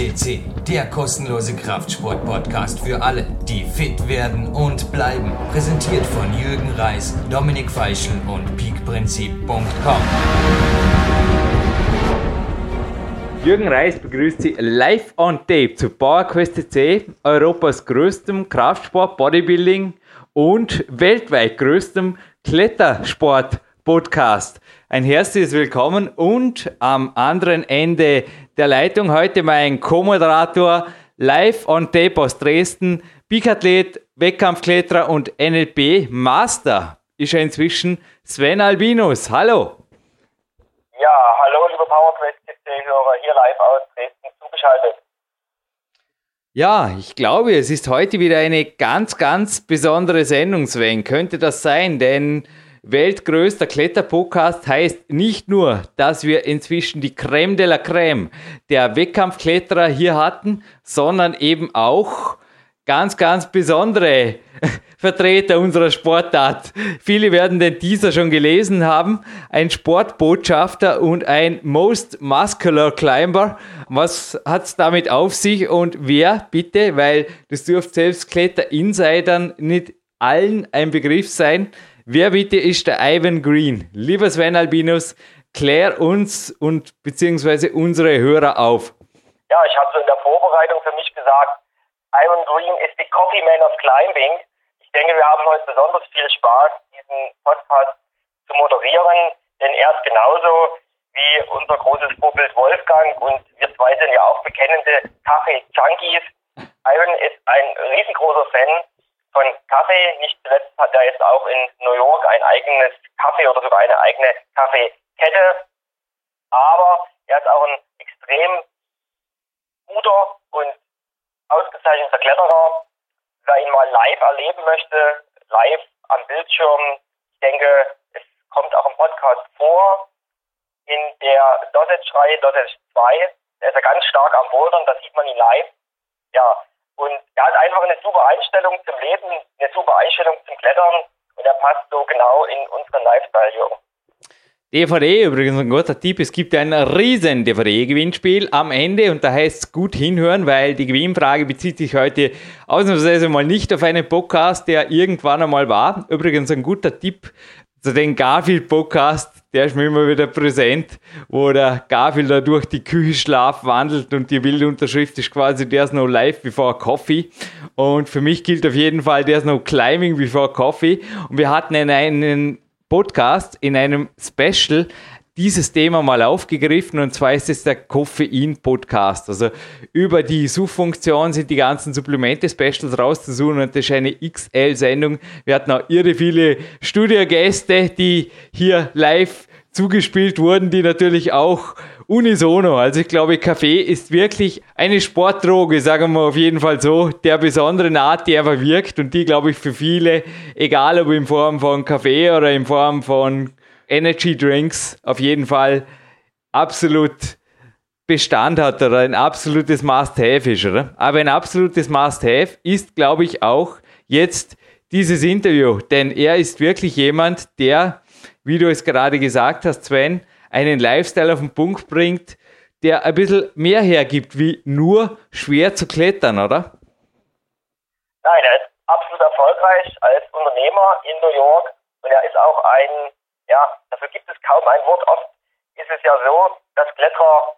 FCC, der kostenlose Kraftsport-Podcast für alle, die fit werden und bleiben. Präsentiert von Jürgen Reis, Dominik Feischl und peakprinzip.com. Jürgen Reis begrüßt Sie live on tape zu PowerQuest C, Europas größtem Kraftsport, Bodybuilding und weltweit größtem Klettersport-Podcast. Ein herzliches Willkommen und am anderen Ende der Leitung heute mein Co-Moderator live on tape aus Dresden, Bikathlet, Wettkampfkletterer und NLP Master ist er inzwischen Sven Albinus. Hallo. Ja, hallo liebe PowerQuest-Hörer, hier live aus Dresden zugeschaltet. Ja, ich glaube, es ist heute wieder eine ganz, ganz besondere Sendung, Sven. Könnte das sein? Denn weltgrößter Kletterpodcast heißt nicht nur, dass wir inzwischen die Creme de la Creme der Wettkampfkletterer hier hatten, sondern eben auch ganz, ganz besondere Vertreter unserer Sportart. Viele werden den Teaser schon gelesen haben. Ein Sportbotschafter und ein Most Muscular Climber. Was hat es damit auf sich und wer bitte, weil das dürfte selbst Kletter-Insidern nicht allen ein Begriff sein, Wer bitte ist der Ivan Green? Lieber Sven Albinus, klär uns und beziehungsweise unsere Hörer auf. Ja, ich habe so in der Vorbereitung für mich gesagt, Ivan Green ist die Coffee Man of Climbing. Ich denke, wir haben heute besonders viel Spaß, diesen Podcast zu moderieren, denn er ist genauso wie unser großes Vorbild Wolfgang und wir zwei sind ja auch bekennende Kaffee-Junkies. Ivan ist ein riesengroßer Fan von Kaffee. Nicht zuletzt hat er jetzt auch in New York ein eigenes Kaffee oder sogar eine eigene Kaffeekette. Aber er ist auch ein extrem guter und ausgezeichneter Kletterer. Wer ihn mal live erleben möchte, live am Bildschirm, ich denke, es kommt auch im Podcast vor, in der Dosage-Reihe, Dosage 2. Da ist er ganz stark am Bouldern, da sieht man ihn live. Ja, und er hat einfach eine super Einstellung zum Leben, eine super Einstellung zum Klettern und er passt so genau in unseren Lifestyle, Jürgen. DVD übrigens ein guter Tipp. Es gibt ein riesen DVD-Gewinnspiel am Ende und da heißt es gut hinhören, weil die Gewinnfrage bezieht sich heute ausnahmsweise mal nicht auf einen Podcast, der irgendwann einmal war. Übrigens ein guter Tipp zu den Garfield-Podcast der ist mir immer wieder präsent, wo der Garfield da durch die Küche schlaf wandelt und die Bildunterschrift ist quasi There's no life before coffee. Und für mich gilt auf jeden Fall There's no climbing before coffee. Und wir hatten in einem Podcast, in einem Special, dieses Thema mal aufgegriffen und zwar ist es der Koffein-Podcast. Also über die Suchfunktion sind die ganzen Supplemente-Specials rauszusuchen und das ist eine XL-Sendung. Wir hatten auch irre viele Studiogäste, die hier live zugespielt wurden, die natürlich auch unisono. Also ich glaube, Kaffee ist wirklich eine Sportdroge, sagen wir auf jeden Fall so, der besonderen Art, die einfach wirkt und die, glaube ich, für viele, egal ob in Form von Kaffee oder in Form von Energy Drinks auf jeden Fall absolut Bestand hat oder ein absolutes Must-Have ist, oder? Aber ein absolutes Must-Have ist, glaube ich, auch jetzt dieses Interview, denn er ist wirklich jemand, der, wie du es gerade gesagt hast, Sven, einen Lifestyle auf den Punkt bringt, der ein bisschen mehr hergibt, wie nur schwer zu klettern, oder? Nein, er ist absolut erfolgreich als Unternehmer in New York und er ist auch ein ja, dafür gibt es kaum ein Wort. Oft ist es ja so, dass Kletterer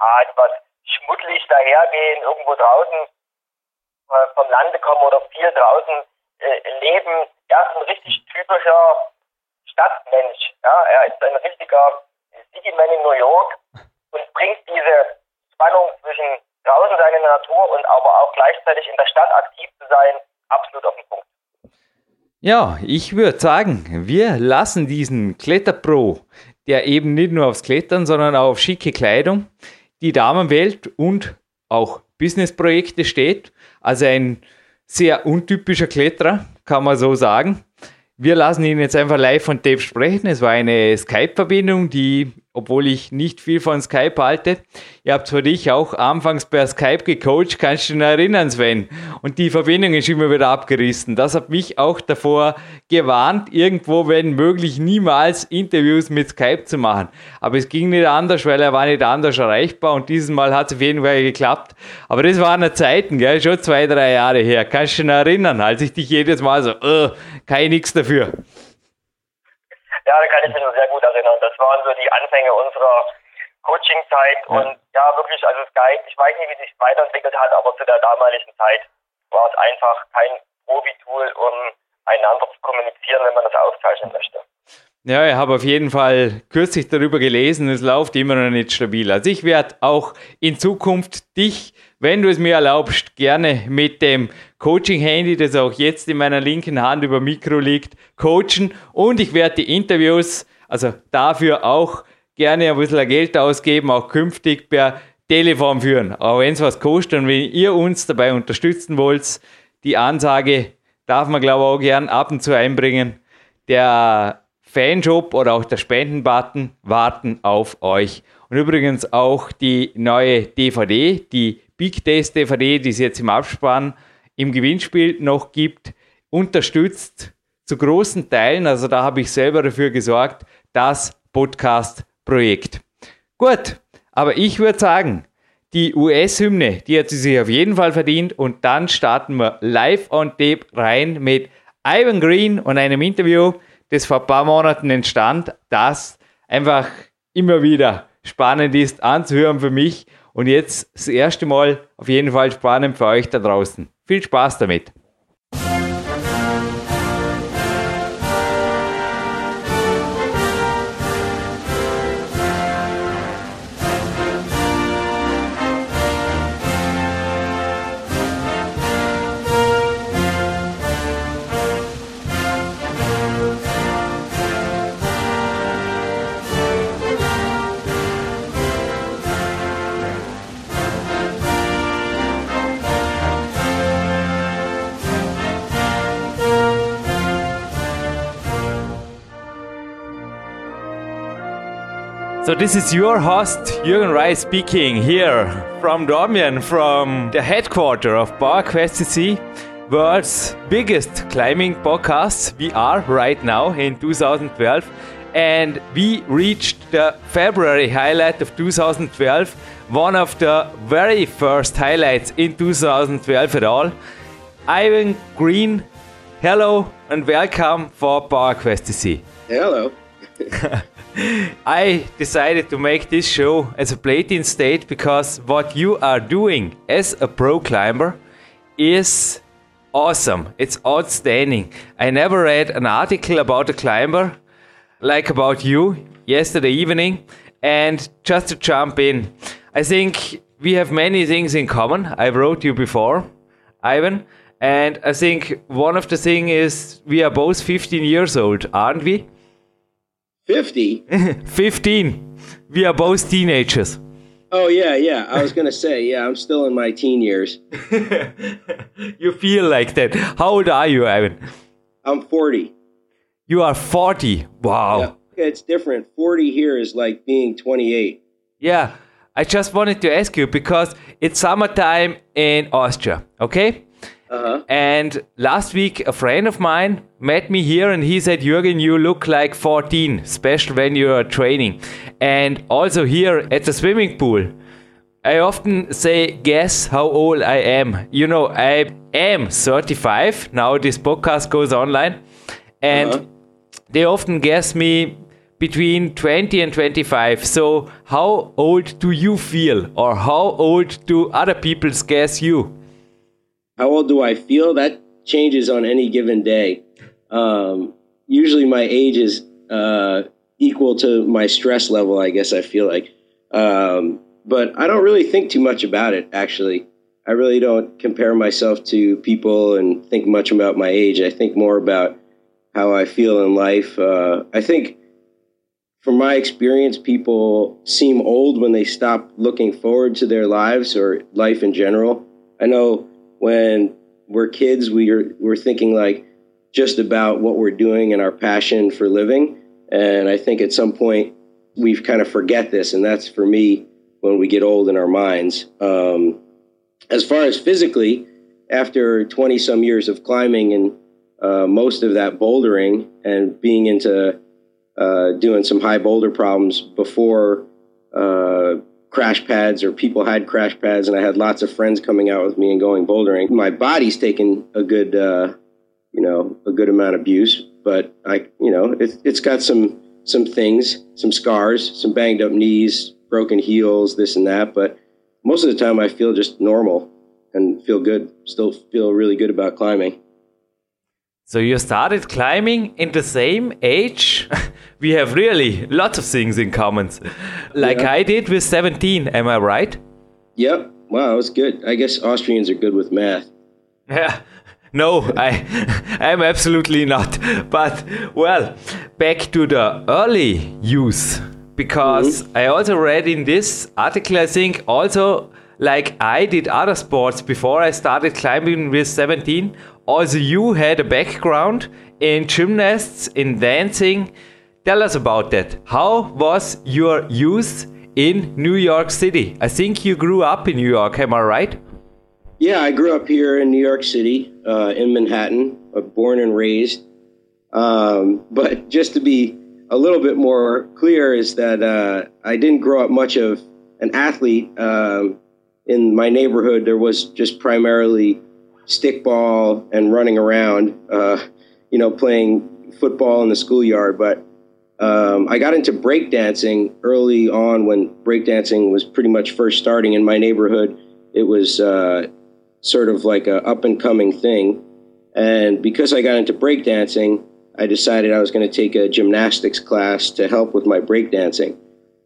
ja, etwas schmuddelig dahergehen, irgendwo draußen äh, vom Lande kommen oder viel draußen äh, leben. Er ist ein richtig typischer Stadtmensch. Ja, er ist ein richtiger City-Man in New York und bringt diese Spannung zwischen draußen sein in der Natur und aber auch gleichzeitig in der Stadt aktiv zu sein, absolut auf den Punkt. Ja, ich würde sagen, wir lassen diesen Kletterpro, der eben nicht nur aufs Klettern, sondern auch auf schicke Kleidung, die Damenwelt und auch Businessprojekte steht. Also ein sehr untypischer Kletterer, kann man so sagen. Wir lassen ihn jetzt einfach live von Dave sprechen. Es war eine Skype-Verbindung, die obwohl ich nicht viel von Skype halte. Ihr habt für dich auch anfangs per Skype gecoacht, kannst du dich noch erinnern, Sven? Und die Verbindung ist immer wieder abgerissen. Das hat mich auch davor gewarnt, irgendwo, wenn möglich, niemals Interviews mit Skype zu machen. Aber es ging nicht anders, weil er war nicht anders erreichbar und dieses Mal hat es auf jeden Fall geklappt. Aber das waren eine Zeiten, gell? schon zwei, drei Jahre her. Kannst du dich noch erinnern, als ich dich jedes Mal so, uh, ich nichts dafür. Ja, da kann ich mich noch sehr gut erinnern. Das waren so die Anfänge unserer Coaching-Zeit ja. und ja, wirklich, also Skype, ich weiß nicht, wie sich weiterentwickelt hat, aber zu der damaligen Zeit war es einfach kein Profi-Tool, um einander zu kommunizieren, wenn man das aufzeichnen möchte. Ja, ich habe auf jeden Fall kürzlich darüber gelesen, es läuft immer noch nicht stabil. Also ich werde auch in Zukunft dich, wenn du es mir erlaubst, gerne mit dem Coaching-Handy, das auch jetzt in meiner linken Hand über Mikro liegt, coachen. Und ich werde die Interviews, also dafür auch gerne ein bisschen Geld ausgeben, auch künftig per Telefon führen, auch wenn es was kostet und wenn ihr uns dabei unterstützen wollt, die Ansage darf man glaube ich auch gern ab und zu einbringen, der Fanshop oder auch der Spendenbutton warten auf euch. Und übrigens auch die neue DVD, die Big Test DVD, die es jetzt im Abspann im Gewinnspiel noch gibt, unterstützt zu großen Teilen, also da habe ich selber dafür gesorgt, das Podcast-Projekt. Gut, aber ich würde sagen, die US-Hymne, die hat sie sich auf jeden Fall verdient und dann starten wir live on tape rein mit Ivan Green und einem Interview, das vor ein paar Monaten entstand, das einfach immer wieder spannend ist anzuhören für mich und jetzt das erste Mal auf jeden Fall spannend für euch da draußen. Viel Spaß damit! So this is your host Jürgen Reis speaking here from Dormien, from the headquarter of PowerQuest CC, world's biggest climbing podcast. We are right now in 2012 and we reached the February highlight of 2012, one of the very first highlights in 2012 at all. Ivan Greene, hello and welcome for PowerQuest CC. Hello. I decided to make this show as a play-in state because what you are doing as a pro climber is awesome. It's outstanding. I never read an article about a climber like about you yesterday evening. And just to jump in, I think we have many things in common. I wrote you before, Ivan. And I think one of the things is we are both 15 years old, aren't we? 50? 15. We are both teenagers. Oh, yeah, yeah. I was going to say, yeah, I'm still in my teen years. you feel like that. How old are you, Ivan? I'm 40. You are 40. Wow. Yeah, it's different. 40 here is like being 28. Yeah. I just wanted to ask you because it's summertime in Austria, okay? Uh-huh. And last week, a friend of mine met me here and he said, Jürgen, you look like 14, especially when you are training. And also here at the swimming pool, I often say, guess how old I am. You know, I am 35. Now this podcast goes online. And uh-huh. they often guess me between 20 and 25. So, how old do you feel? Or how old do other people guess you? How old do I feel? That changes on any given day. Um, usually my age is uh, equal to my stress level, I guess I feel like. Um, but I don't really think too much about it, actually. I really don't compare myself to people and think much about my age. I think more about how I feel in life. Uh, I think, from my experience, people seem old when they stop looking forward to their lives or life in general. I know when we're kids, we are, we're thinking like just about what we're doing and our passion for living. And I think at some point we kind of forget this, and that's for me when we get old in our minds. Um, as far as physically, after 20 some years of climbing and uh, most of that bouldering and being into uh, doing some high boulder problems before uh, crash pads or people had crash pads, and I had lots of friends coming out with me and going bouldering. My body's taken a good, uh, you know, a good amount of abuse, but I, you know, it, it's got some some things, some scars, some banged up knees, broken heels, this and that. But most of the time, I feel just normal and feel good. Still feel really good about climbing. So you started climbing in the same age? we have really lots of things in common. Like yeah. I did with 17, am I right? Yep. Wow, that was good. I guess Austrians are good with math. Yeah. No, I I'm absolutely not. But well, back to the early use because mm -hmm. I also read in this article I think also like I did other sports before I started climbing with 17 also, you had a background in gymnasts, in dancing. Tell us about that. How was your youth in New York City? I think you grew up in New York, am I right? Yeah, I grew up here in New York City, uh, in Manhattan, uh, born and raised. Um, but just to be a little bit more clear, is that uh, I didn't grow up much of an athlete. Um, in my neighborhood, there was just primarily stickball and running around, uh, you know, playing football in the schoolyard. But um, I got into breakdancing early on when breakdancing was pretty much first starting in my neighborhood. It was uh, sort of like a up and coming thing. And because I got into breakdancing, I decided I was going to take a gymnastics class to help with my breakdancing.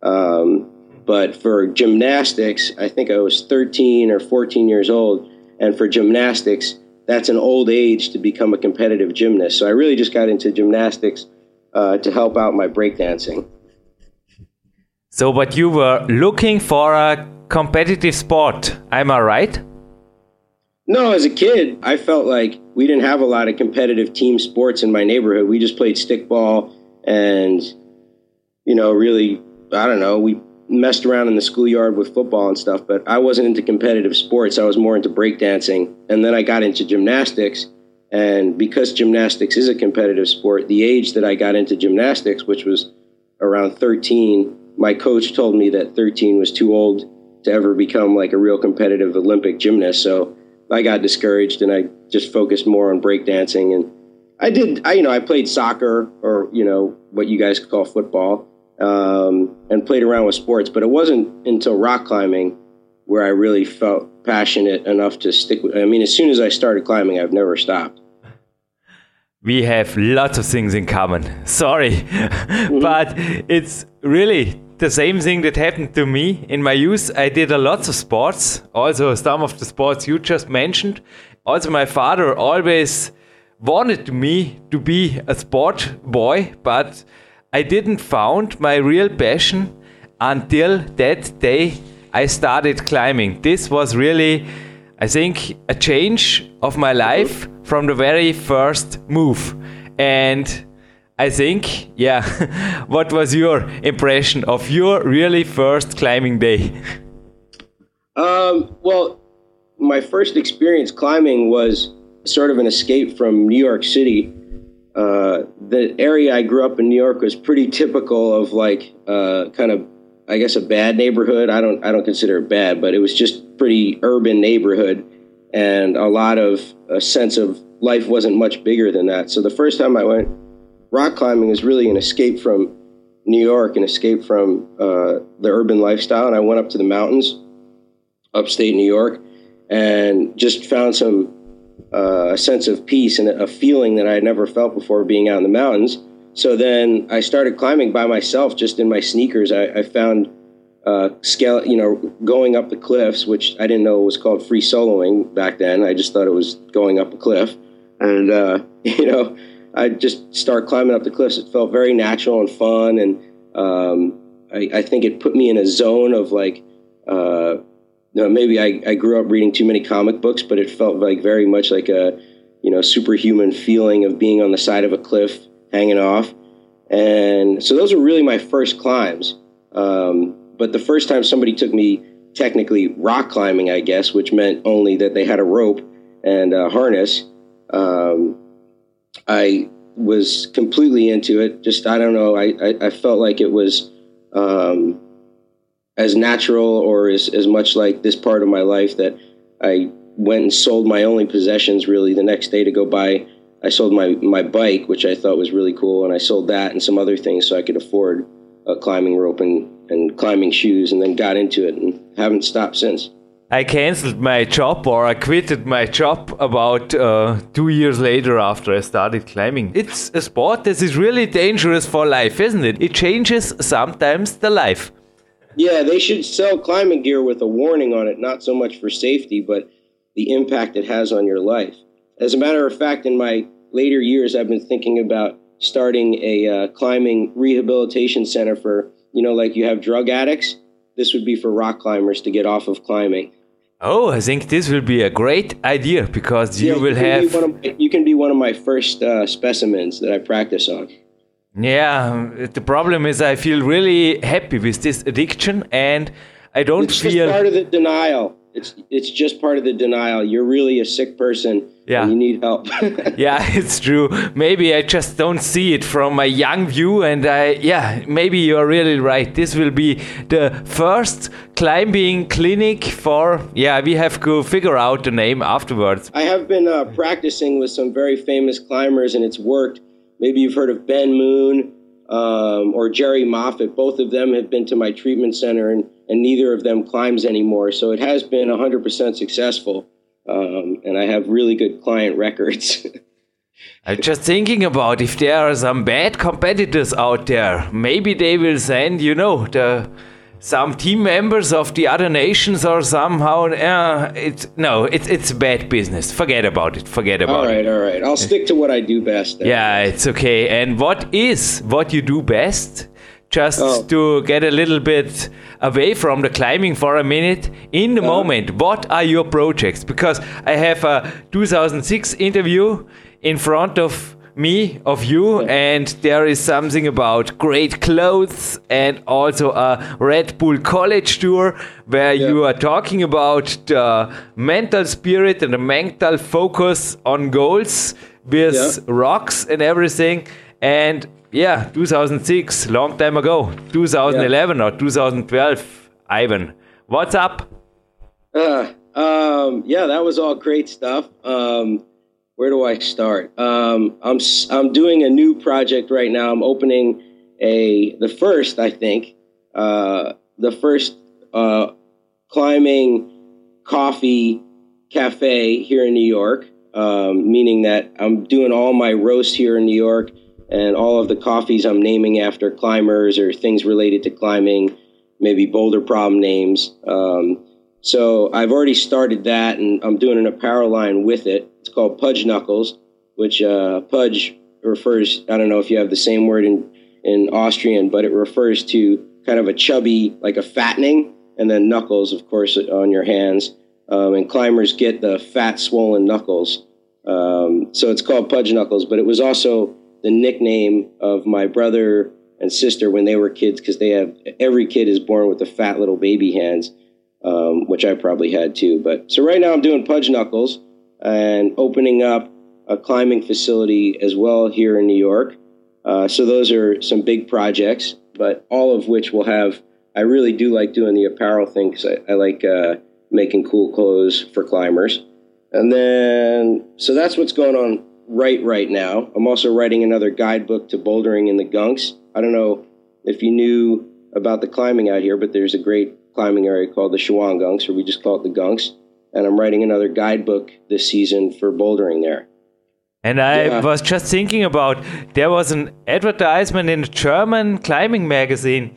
Um, but for gymnastics, I think I was 13 or 14 years old and for gymnastics, that's an old age to become a competitive gymnast. So I really just got into gymnastics uh, to help out my breakdancing. So, but you were looking for a competitive sport, am I right? No, as a kid, I felt like we didn't have a lot of competitive team sports in my neighborhood. We just played stickball and, you know, really, I don't know, we messed around in the schoolyard with football and stuff, but I wasn't into competitive sports. I was more into breakdancing. And then I got into gymnastics. And because gymnastics is a competitive sport, the age that I got into gymnastics, which was around 13, my coach told me that 13 was too old to ever become like a real competitive Olympic gymnast. So I got discouraged and I just focused more on breakdancing. And I did, I, you know, I played soccer or, you know, what you guys call football um, and played around with sports. But it wasn't until rock climbing where I really felt passionate enough to stick with. I mean, as soon as I started climbing, I've never stopped. We have lots of things in common. Sorry, mm-hmm. but it's really the same thing that happened to me in my youth. I did a lots of sports, also some of the sports you just mentioned. Also, my father always wanted me to be a sport boy, but I didn't found my real passion until that day I started climbing. This was really, I think, a change of my life from the very first move. And I think, yeah, what was your impression of your really first climbing day? Um, well, my first experience climbing was sort of an escape from New York City uh, the area I grew up in New York was pretty typical of like uh, kind of I guess a bad neighborhood. I don't I don't consider it bad, but it was just pretty urban neighborhood, and a lot of a sense of life wasn't much bigger than that. So the first time I went rock climbing was really an escape from New York, an escape from uh, the urban lifestyle, and I went up to the mountains, upstate New York, and just found some uh, a sense of peace and a feeling that I had never felt before being out in the mountains. So then I started climbing by myself, just in my sneakers. I, I found uh, scale, you know, going up the cliffs, which I didn't know was called free soloing back then. I just thought it was going up a cliff, and uh, you know, I just start climbing up the cliffs. It felt very natural and fun, and um, I, I, think it put me in a zone of like uh, know, maybe I, I grew up reading too many comic books, but it felt like very much like a, you know, superhuman feeling of being on the side of a cliff, hanging off. And so those were really my first climbs. Um, but the first time somebody took me technically rock climbing, I guess, which meant only that they had a rope and a harness, um, I was completely into it. Just, I don't know, I, I, I felt like it was um, as natural or as, as much like this part of my life that I went and sold my only possessions really the next day to go buy. I sold my, my bike, which I thought was really cool, and I sold that and some other things so I could afford a climbing rope and, and climbing shoes, and then got into it and haven't stopped since. I cancelled my job or I quitted my job about uh, two years later after I started climbing. It's a sport that is really dangerous for life, isn't it? It changes sometimes the life. Yeah, they should sell climbing gear with a warning on it, not so much for safety, but the impact it has on your life. As a matter of fact, in my later years, I've been thinking about starting a uh, climbing rehabilitation center for, you know, like you have drug addicts. This would be for rock climbers to get off of climbing. Oh, I think this will be a great idea because you Yeah, will can have. Be one of, you can be one of my first uh, specimens that I practice on. Yeah, the problem is I feel really happy with this addiction and I don't feel It's just part of the denial. It's it's just part of the denial. You're really a sick person. Yeah. And you need help. yeah, it's true. Maybe I just don't see it from a young view, and I, yeah, maybe you're really right. This will be the first climbing clinic for, yeah, we have to figure out the name afterwards. I have been uh, practicing with some very famous climbers, and it's worked. Maybe you've heard of Ben Moon um, or Jerry Moffatt. Both of them have been to my treatment center, and, and neither of them climbs anymore. So it has been 100% successful, um, and I have really good client records. I'm just thinking about if there are some bad competitors out there. Maybe they will send, you know, the some team members of the other nations or somehow. Uh, it's no, it's it's bad business. Forget about it. Forget about all it. right, all right. I'll stick to what I do best. then. Yeah, it's okay. And what is what you do best? Just Oh. to get a little bit away from the climbing for a minute, in the moment, what are your projects? Because I have a 2006 interview in front of me, of you, and there is something about great clothes and also a Red Bull college tour where you are talking about the mental spirit and the mental focus on goals with Yeah. rocks and everything. And yeah, 2006, long time ago, 2011 or 2012, Ivan. What's up? Uh, um, yeah, that was all great stuff. Um, where do I start? Um, I'm I'm doing a new project right now. I'm opening a the first, I think, uh, the first uh, climbing coffee cafe here in New York. Um, meaning that I'm doing all my roasts here in New York, and all of the coffees I'm naming after climbers or things related to climbing, maybe boulder problem names. Um, so I've already started that, and I'm doing an apparel line with it. Called Pudge Knuckles, which uh, Pudge refers. I don't know if you have the same word in in Austrian, but it refers to kind of a chubby, like a fattening, and then knuckles, of course, on your hands. Um, and climbers get the fat, swollen knuckles. Um, so it's called Pudge Knuckles, but it was also the nickname of my brother and sister when they were kids because they have every kid is born with the fat little baby hands um, which I probably had too. But so right now I'm doing Pudge Knuckles and opening up a climbing facility as well here in New York. Uh, so those are some big projects, but all of which will have. I really do like doing the apparel thing because I, I like uh, making cool clothes for climbers. And then, so that's what's going on right right now. I'm also writing another guidebook to bouldering in the gunks. I don't know if you knew about the climbing out here, but there's a great climbing area called the Shawangunks, or we just call it the Gunks. And I'm writing another guidebook this season for bouldering there. And I Yeah. was just thinking about there was an advertisement in a German climbing magazine.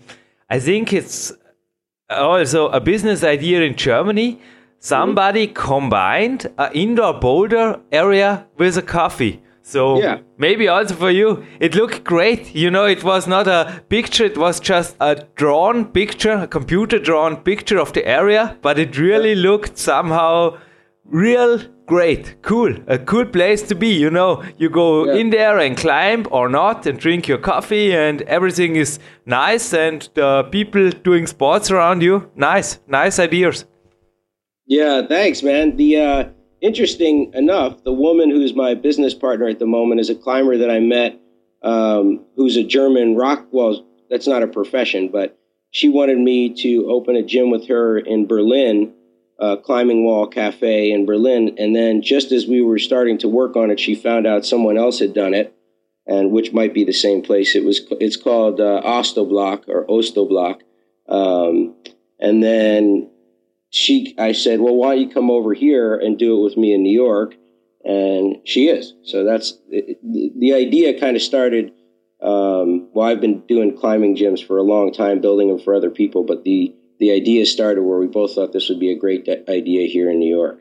I think it's also a business idea in Germany. Mm-hmm. Somebody combined an indoor boulder area with a coffee. So Yeah. maybe also for you, it looked great. You know, it was not a picture; it was just a drawn picture, a computer drawn picture of the area. But it really looked somehow real great, cool, a cool place to be. You know, you go Yeah. in there and climb or not, and drink your coffee, and everything is nice, and the people doing sports around you, nice, nice ideas. Yeah, thanks, man. The uh, interesting enough, the woman who's my business partner at the moment is a climber that I met, um, who's a German rock. Well, that's not a profession, but she wanted me to open a gym with her in Berlin, uh, Climbing Wall Cafe in Berlin. And then, just as we were starting to work on it, she found out someone else had done it, and which might be the same place. It was. It's called uh, Ostoblock or Ostoblock. Um, and then she I said, "Well, why don't you come over here and do it with me in New York?" And she is. So that's it, the idea. Kind of started. Um, well, I've been doing climbing gyms for a long time, building them for other people. But the the idea started where we both thought this would be a great idea here in New York.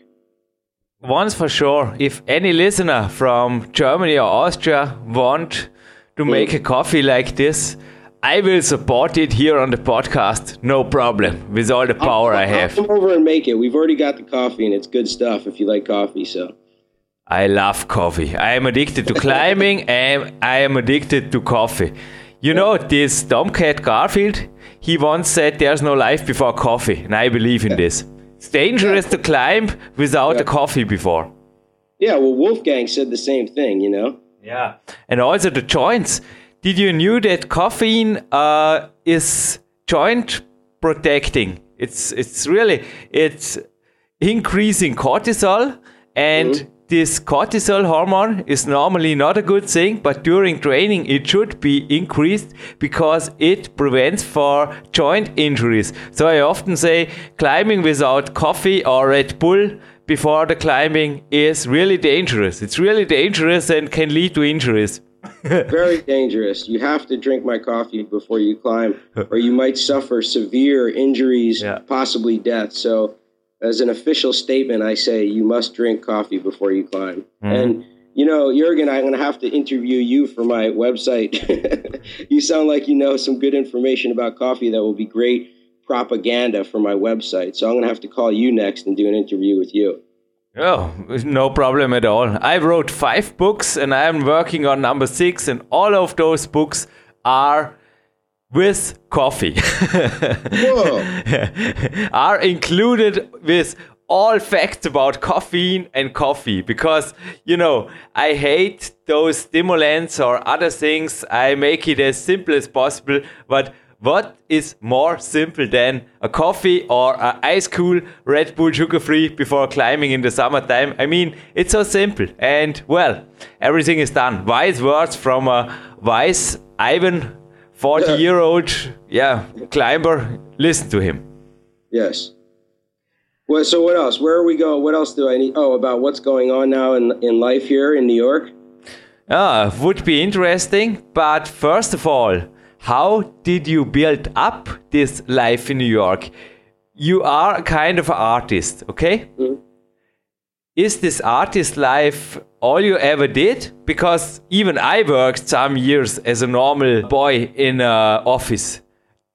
Once for sure, if any listener from Germany or Austria want to make a coffee like this, I will support it here on the podcast, no problem, with all the power I I'll have. come over and make it. We've already got the coffee, and it's good stuff. If you like coffee, so I love coffee. I am addicted to climbing and I am addicted to coffee. You know, this Tomcat Garfield, he once said there's no life before coffee, and I believe in this. It's dangerous to climb without a coffee before. yeah. Well, Wolfgang said the same thing. You know. Yeah. And also the joints. Did you knew that caffeine uh, is joint protecting? It's it's really it's increasing cortisol and this cortisol hormone is normally not a good thing but during training it should be increased because it prevents for joint injuries. So i often say climbing without coffee or red bull before the climbing is really dangerous. It's really dangerous and can lead to injuries Very dangerous. You have to drink my coffee before you climb, or you might suffer severe injuries, Yeah. possibly death. So, as an official statement, I say you must drink coffee before you climb. Mm-hmm. And you know, Jurgen, I'm going to have to interview you for my website. you sound like you know some good information about coffee that will be great propaganda for my website. So I'm going to have to call you next and do an interview with you. Oh, no problem at all. I wrote five books and I'm working on number six, and all of those books are with coffee. Are included with all facts about caffeine and coffee because you know I hate those stimulants or other things. I make it as simple as possible, but what is more simple than a coffee or a ice cool Red Bull sugar free before climbing in the summertime? I mean, it's so simple and well, everything is done. Wise words from a wise Ivan, 40 year old, yeah, climber. Listen to him. Yes. Well, so what else? Where are we going? What else do I need? Oh, about what's going on now in in life here in New York. Ah, would be interesting. But first of all, how did you build up this life in New York? You are a kind of an artist, okay? Is this artist life all you ever did? Because even I worked some years as a normal boy in an office.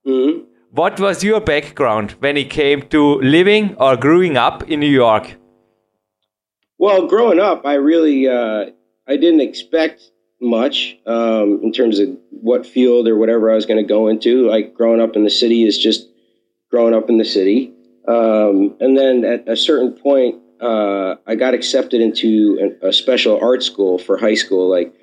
hmm What was your background when it came to living or growing up in New York? Well, growing up, I really uh, I didn't expect much um, in terms of what field or whatever I was going to go into. Like growing up in the city is just growing up in the city. Um, and then at a certain point, uh, I got accepted into a, a special art school for high school, like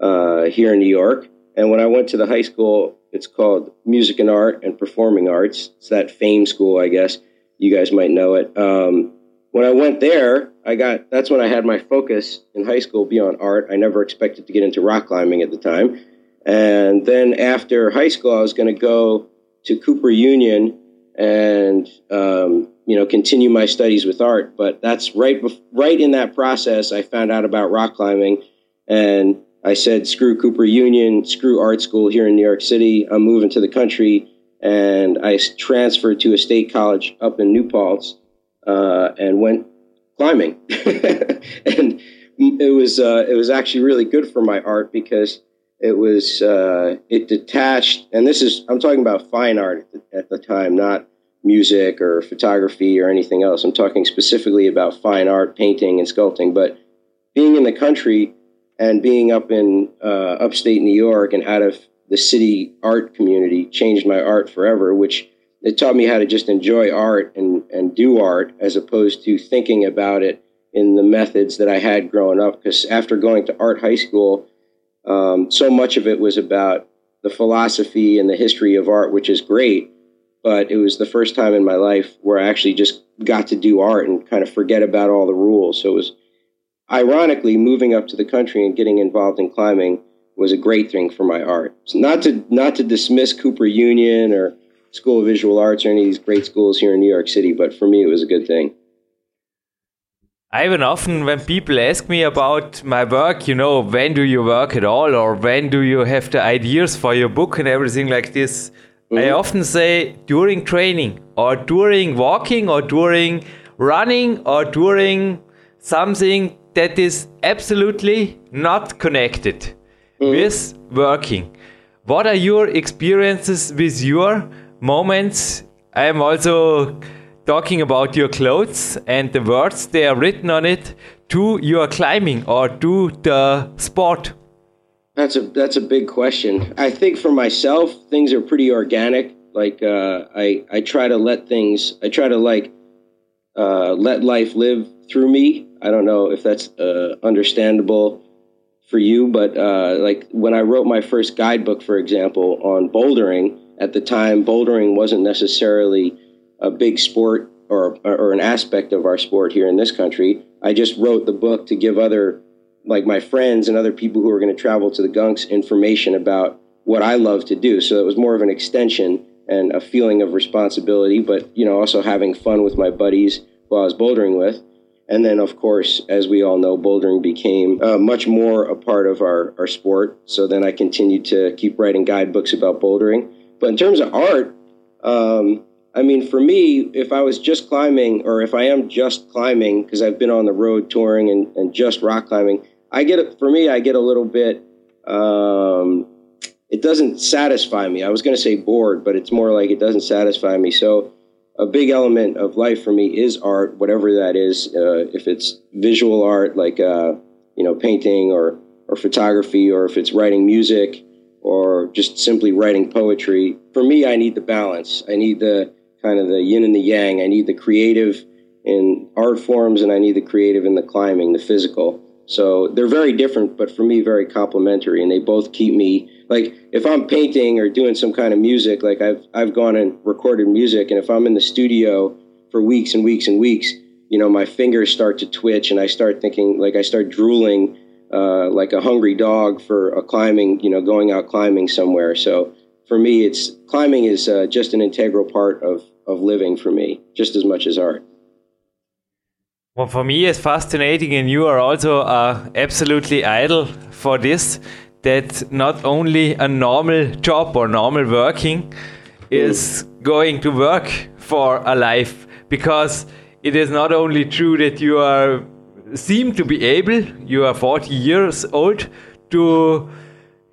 uh, here in New York. And when I went to the high school, it's called Music and Art and Performing Arts. It's that fame school, I guess. You guys might know it. Um, when I went there, I got that's when I had my focus in high school be on art. I never expected to get into rock climbing at the time. And then after high school, I was going to go to Cooper Union and um, you know continue my studies with art. But that's right bef- right in that process, I found out about rock climbing, and I said, "Screw Cooper Union, screw art school here in New York City. I'm moving to the country." And I transferred to a state college up in New Paltz uh, and went climbing. and it was uh, it was actually really good for my art because it was uh, it detached. And this is I'm talking about fine art at the, at the time, not music or photography or anything else. I'm talking specifically about fine art, painting, and sculpting. But being in the country and being up in uh, upstate New York and out of the city art community changed my art forever, which it taught me how to just enjoy art and, and do art as opposed to thinking about it in the methods that I had growing up. Because after going to art high school, um, so much of it was about the philosophy and the history of art, which is great. But it was the first time in my life where I actually just got to do art and kind of forget about all the rules. So it was ironically moving up to the country and getting involved in climbing was a great thing for my art. So not to not to dismiss Cooper Union or School of Visual Arts or any of these great schools here in New York City, but for me it was a good thing. Ivan, often when people ask me about my work, you know, when do you work at all, or when do you have the ideas for your book and everything like this, mm-hmm. I often say during training, or during walking, or during running, or during something that is absolutely not connected mm-hmm. with working. What are your experiences with your moments? I am also talking about your clothes and the words they are written on it to your climbing or to the sport? That's a that's a big question. I think for myself, things are pretty organic. Like uh, I I try to let things I try to like uh, let life live through me. I don't know if that's uh, understandable for you, but uh, like when I wrote my first guidebook, for example, on bouldering, at the time, bouldering wasn't necessarily a big sport or, or an aspect of our sport here in this country. I just wrote the book to give other, like my friends and other people who are going to travel to the Gunks, information about what I love to do. So it was more of an extension and a feeling of responsibility, but you know, also having fun with my buddies who I was bouldering with. And then, of course, as we all know, bouldering became uh, much more a part of our, our sport. So then I continued to keep writing guidebooks about bouldering. But in terms of art, um, I mean, for me, if I was just climbing, or if I am just climbing, because I've been on the road touring and, and just rock climbing, I get for me, I get a little bit. Um, it doesn't satisfy me. I was going to say bored, but it's more like it doesn't satisfy me. So, a big element of life for me is art, whatever that is. Uh, if it's visual art, like uh, you know, painting or or photography, or if it's writing music, or just simply writing poetry. For me, I need the balance. I need the kind of the yin and the yang. I need the creative in art forms, and I need the creative in the climbing, the physical. So they're very different, but for me, very complementary, and they both keep me like if I'm painting or doing some kind of music. Like I've I've gone and recorded music, and if I'm in the studio for weeks and weeks and weeks, you know, my fingers start to twitch, and I start thinking like I start drooling. Uh, like a hungry dog for a climbing, you know, going out climbing somewhere. So for me, it's climbing is uh, just an integral part of of living for me, just as much as art. Well, for me, it's fascinating, and you are also uh, absolutely idle for this. That not only a normal job or normal working is mm. going to work for a life, because it is not only true that you are seem to be able, you are 40 years old, to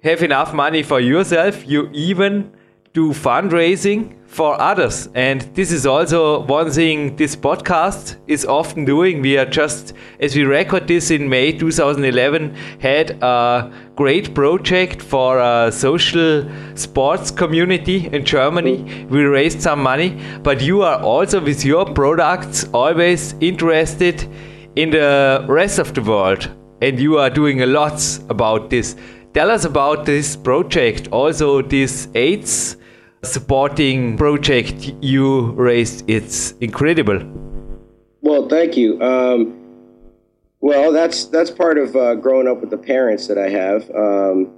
have enough money for yourself. You even do fundraising for others. And this is also one thing this podcast is often doing. We are just, as we record this in May 2011, had a great project for a social sports community in Germany. We raised some money, but you are also with your products always interested in the rest of the world. And you are doing a lot about this. Tell us about this project, also this AIDS supporting project you raised. It's incredible. Well, thank you. Um, well, that's that's part of uh, growing up with the parents that I have. Um,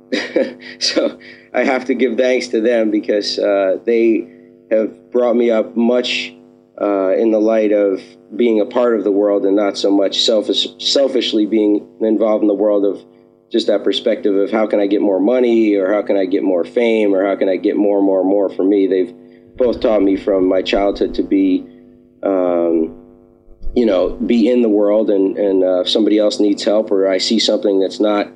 so I have to give thanks to them because uh, they have brought me up much uh, in the light of being a part of the world and not so much selfish, selfishly being involved in the world of just that perspective of how can I get more money or how can I get more fame or how can I get more more more for me. They've both taught me from my childhood to be, um, you know, be in the world and, and uh, if somebody else needs help or I see something that's not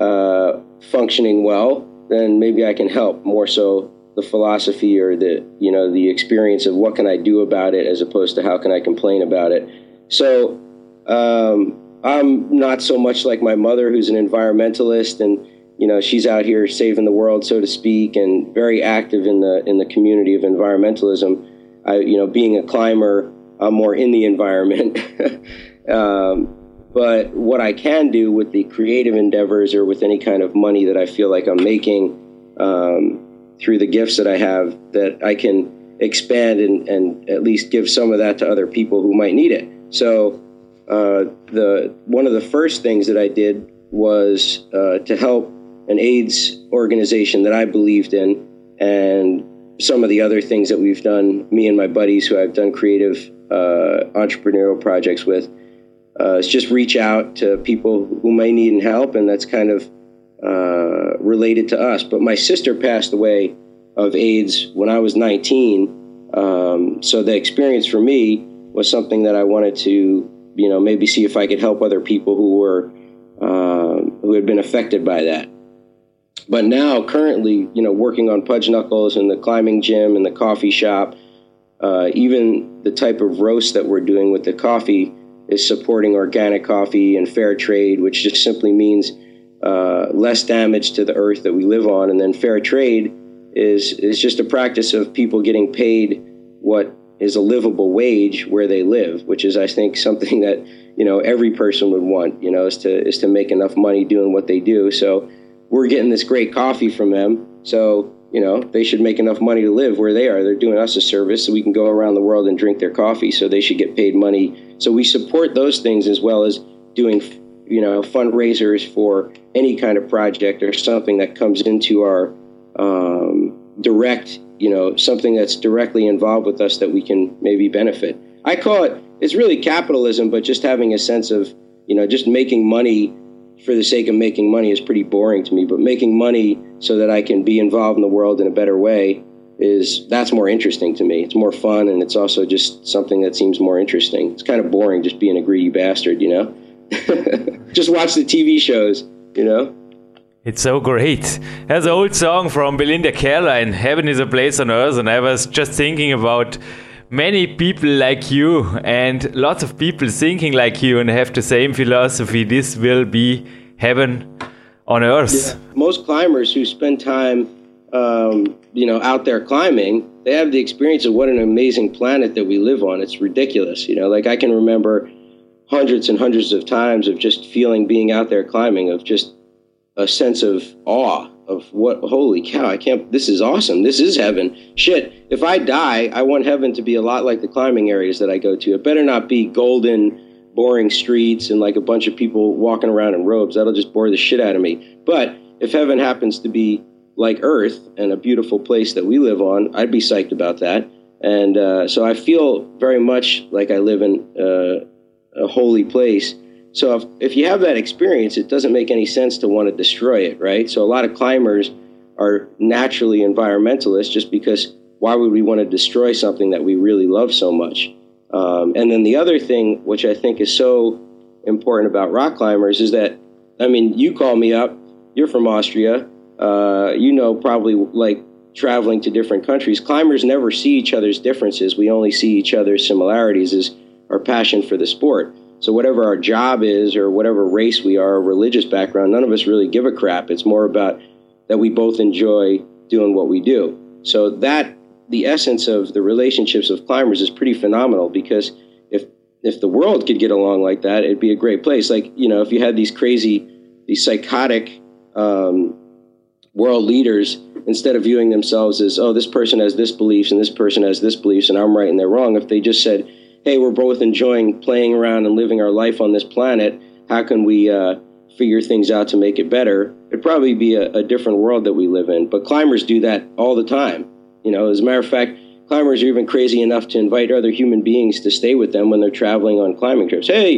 uh, functioning well, then maybe I can help more so the philosophy or the you know the experience of what can I do about it as opposed to how can I complain about it. So um, I'm not so much like my mother, who's an environmentalist, and you know she's out here saving the world, so to speak, and very active in the in the community of environmentalism. I, you know, being a climber, I'm more in the environment. um, but what I can do with the creative endeavors or with any kind of money that I feel like I'm making um, through the gifts that I have, that I can expand and, and at least give some of that to other people who might need it. So uh, the one of the first things that I did was uh, to help an AIDS organization that I believed in, and some of the other things that we've done. Me and my buddies, who I've done creative uh, entrepreneurial projects with, uh, is just reach out to people who may need help, and that's kind of uh, related to us. But my sister passed away of AIDS when I was 19, um, so the experience for me was something that I wanted to you know, maybe see if I could help other people who were uh, who had been affected by that. But now, currently, you know, working on Pudge Knuckles and the climbing gym and the coffee shop, uh, even the type of roast that we're doing with the coffee is supporting organic coffee and fair trade, which just simply means uh, less damage to the earth that we live on. And then fair trade is is just a practice of people getting paid what is a livable wage where they live, which is, I think, something that you know every person would want. You know, is to is to make enough money doing what they do. So we're getting this great coffee from them. So you know they should make enough money to live where they are. They're doing us a service, so we can go around the world and drink their coffee. So they should get paid money. So we support those things as well as doing you know fundraisers for any kind of project or something that comes into our um, direct you know something that's directly involved with us that we can maybe benefit. I call it it's really capitalism, but just having a sense of you know just making money for the sake of making money is pretty boring to me. But making money so that I can be involved in the world in a better way is that's more interesting to me. It's more fun, and it's also just something that seems more interesting. It's kind of boring just being a greedy bastard, you know. just watch the TV shows, you know. It's so great. There's an old song from Belinda Carlisle, Heaven is a Place on Earth, and I was just thinking about many people like you and lots of people thinking like you and have the same philosophy. This will be heaven on earth. Yeah. Most climbers who spend time, um, you know, out there climbing, they have the experience of what an amazing planet that we live on. It's ridiculous, you know. Like I can remember hundreds and hundreds of times of just feeling being out there climbing, of just a sense of awe of what holy cow i can't this is awesome. This is heaven. Shit if i die i want heaven to be a lot like the climbing areas that i go to. It better not be golden boring streets and like a bunch of people walking around in robes. That'll just bore the shit out of me. But if heaven happens to be like earth and a beautiful place that we live on i'd be psyched about that. And uh, so i feel very much like i live in uh, a holy place so if, if you have that experience, it doesn't make any sense to want to destroy it, right? So a lot of climbers are naturally environmentalists just because why would we want to destroy something that we really love so much? Um, and then the other thing, which I think is so important about rock climbers, is that, I mean, you call me up, you're from Austria, uh, you know, probably like traveling to different countries. Climbers never see each other's differences. We only see each other's similarities as our passion for the sport. So whatever our job is or whatever race we are, religious background, none of us really give a crap. It's more about that we both enjoy doing what we do. So that the essence of the relationships of climbers is pretty phenomenal because if if the world could get along like that, it'd be a great place. Like you know, if you had these crazy, these psychotic um, world leaders, instead of viewing themselves as oh, this person has this beliefs and this person has this beliefs and I'm right and they're wrong, if they just said hey, we're both enjoying playing around and living our life on this planet. How can we uh, figure things out to make it better? It'd probably be a, a, different world that we live in. But climbers do that all the time. You know, as a matter of fact, climbers are even crazy enough to invite other human beings to stay with them when they're traveling on climbing trips. Hey,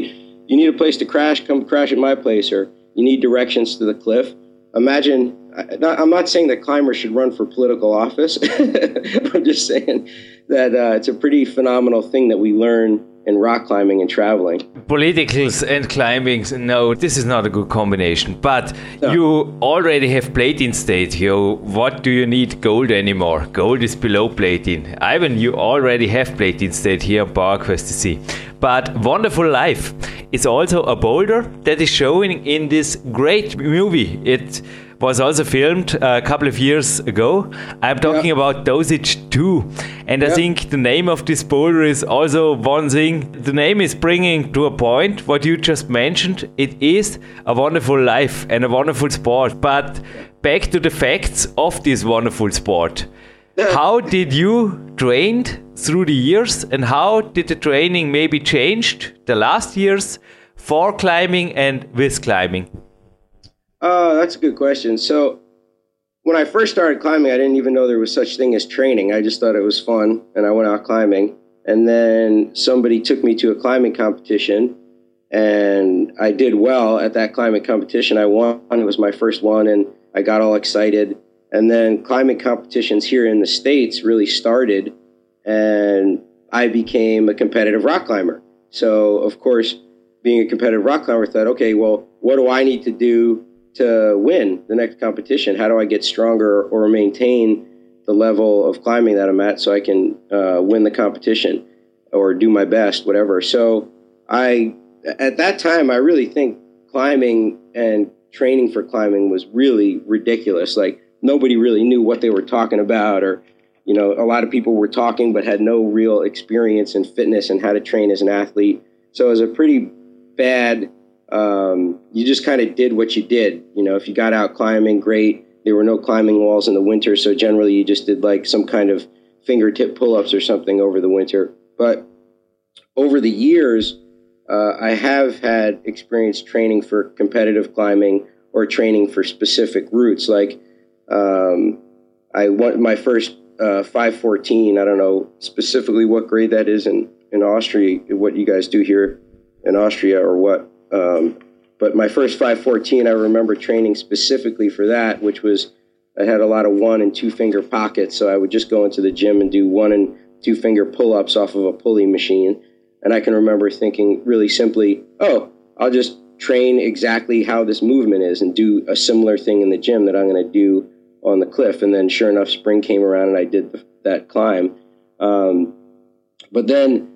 you need a place to crash? Come crash at my place. Or you need directions to the cliff? Imagine I'm not saying that climbers should run for political office. I'm just saying that uh, it's a pretty phenomenal thing that we learn in rock climbing and traveling. Politicals and climbing, no, this is not a good combination. But no. you already have platin state here. What do you need gold anymore? Gold is below platin. Ivan, you already have platin state here on PowerQuest TC. But Wonderful Life is also a boulder that is showing in this great movie. It was also filmed a couple of years ago. I'm talking yeah. about Dosage 2. And I think the name of this boulder is also one thing. The name is bringing to a point what you just mentioned. It is a wonderful life and a wonderful sport. But back to the facts of this wonderful sport. how did you train through the years and how did the training maybe changed the last years for climbing and with climbing? Uh, that's a good question. So, when I first started climbing, I didn't even know there was such thing as training. I just thought it was fun, and I went out climbing. And then somebody took me to a climbing competition, and I did well at that climbing competition. I won. It was my first one, and I got all excited. And then climbing competitions here in the states really started, and I became a competitive rock climber. So, of course, being a competitive rock climber, I thought, okay, well, what do I need to do to win the next competition? How do I get stronger or maintain the level of climbing that I'm at so I can uh, win the competition or do my best, whatever. So I, at that time, I really think climbing and training for climbing was really ridiculous. Like nobody really knew what they were talking about or you know a lot of people were talking but had no real experience in fitness and how to train as an athlete so it was a pretty bad um, you just kind of did what you did. You know, if you got out climbing, great. There were no climbing walls in the winter, so generally you just did like some kind of fingertip pull ups or something over the winter. But over the years, uh, I have had experience training for competitive climbing or training for specific routes. Like um, I went my first uh, 514. I don't know specifically what grade that is in in Austria. What you guys do here in Austria or what? Um, but my first 514, I remember training specifically for that, which was I had a lot of one and two finger pockets. So I would just go into the gym and do one and two finger pull ups off of a pulley machine. And I can remember thinking really simply, oh, I'll just train exactly how this movement is and do a similar thing in the gym that I'm going to do on the cliff. And then sure enough, spring came around and I did the, that climb. Um, but then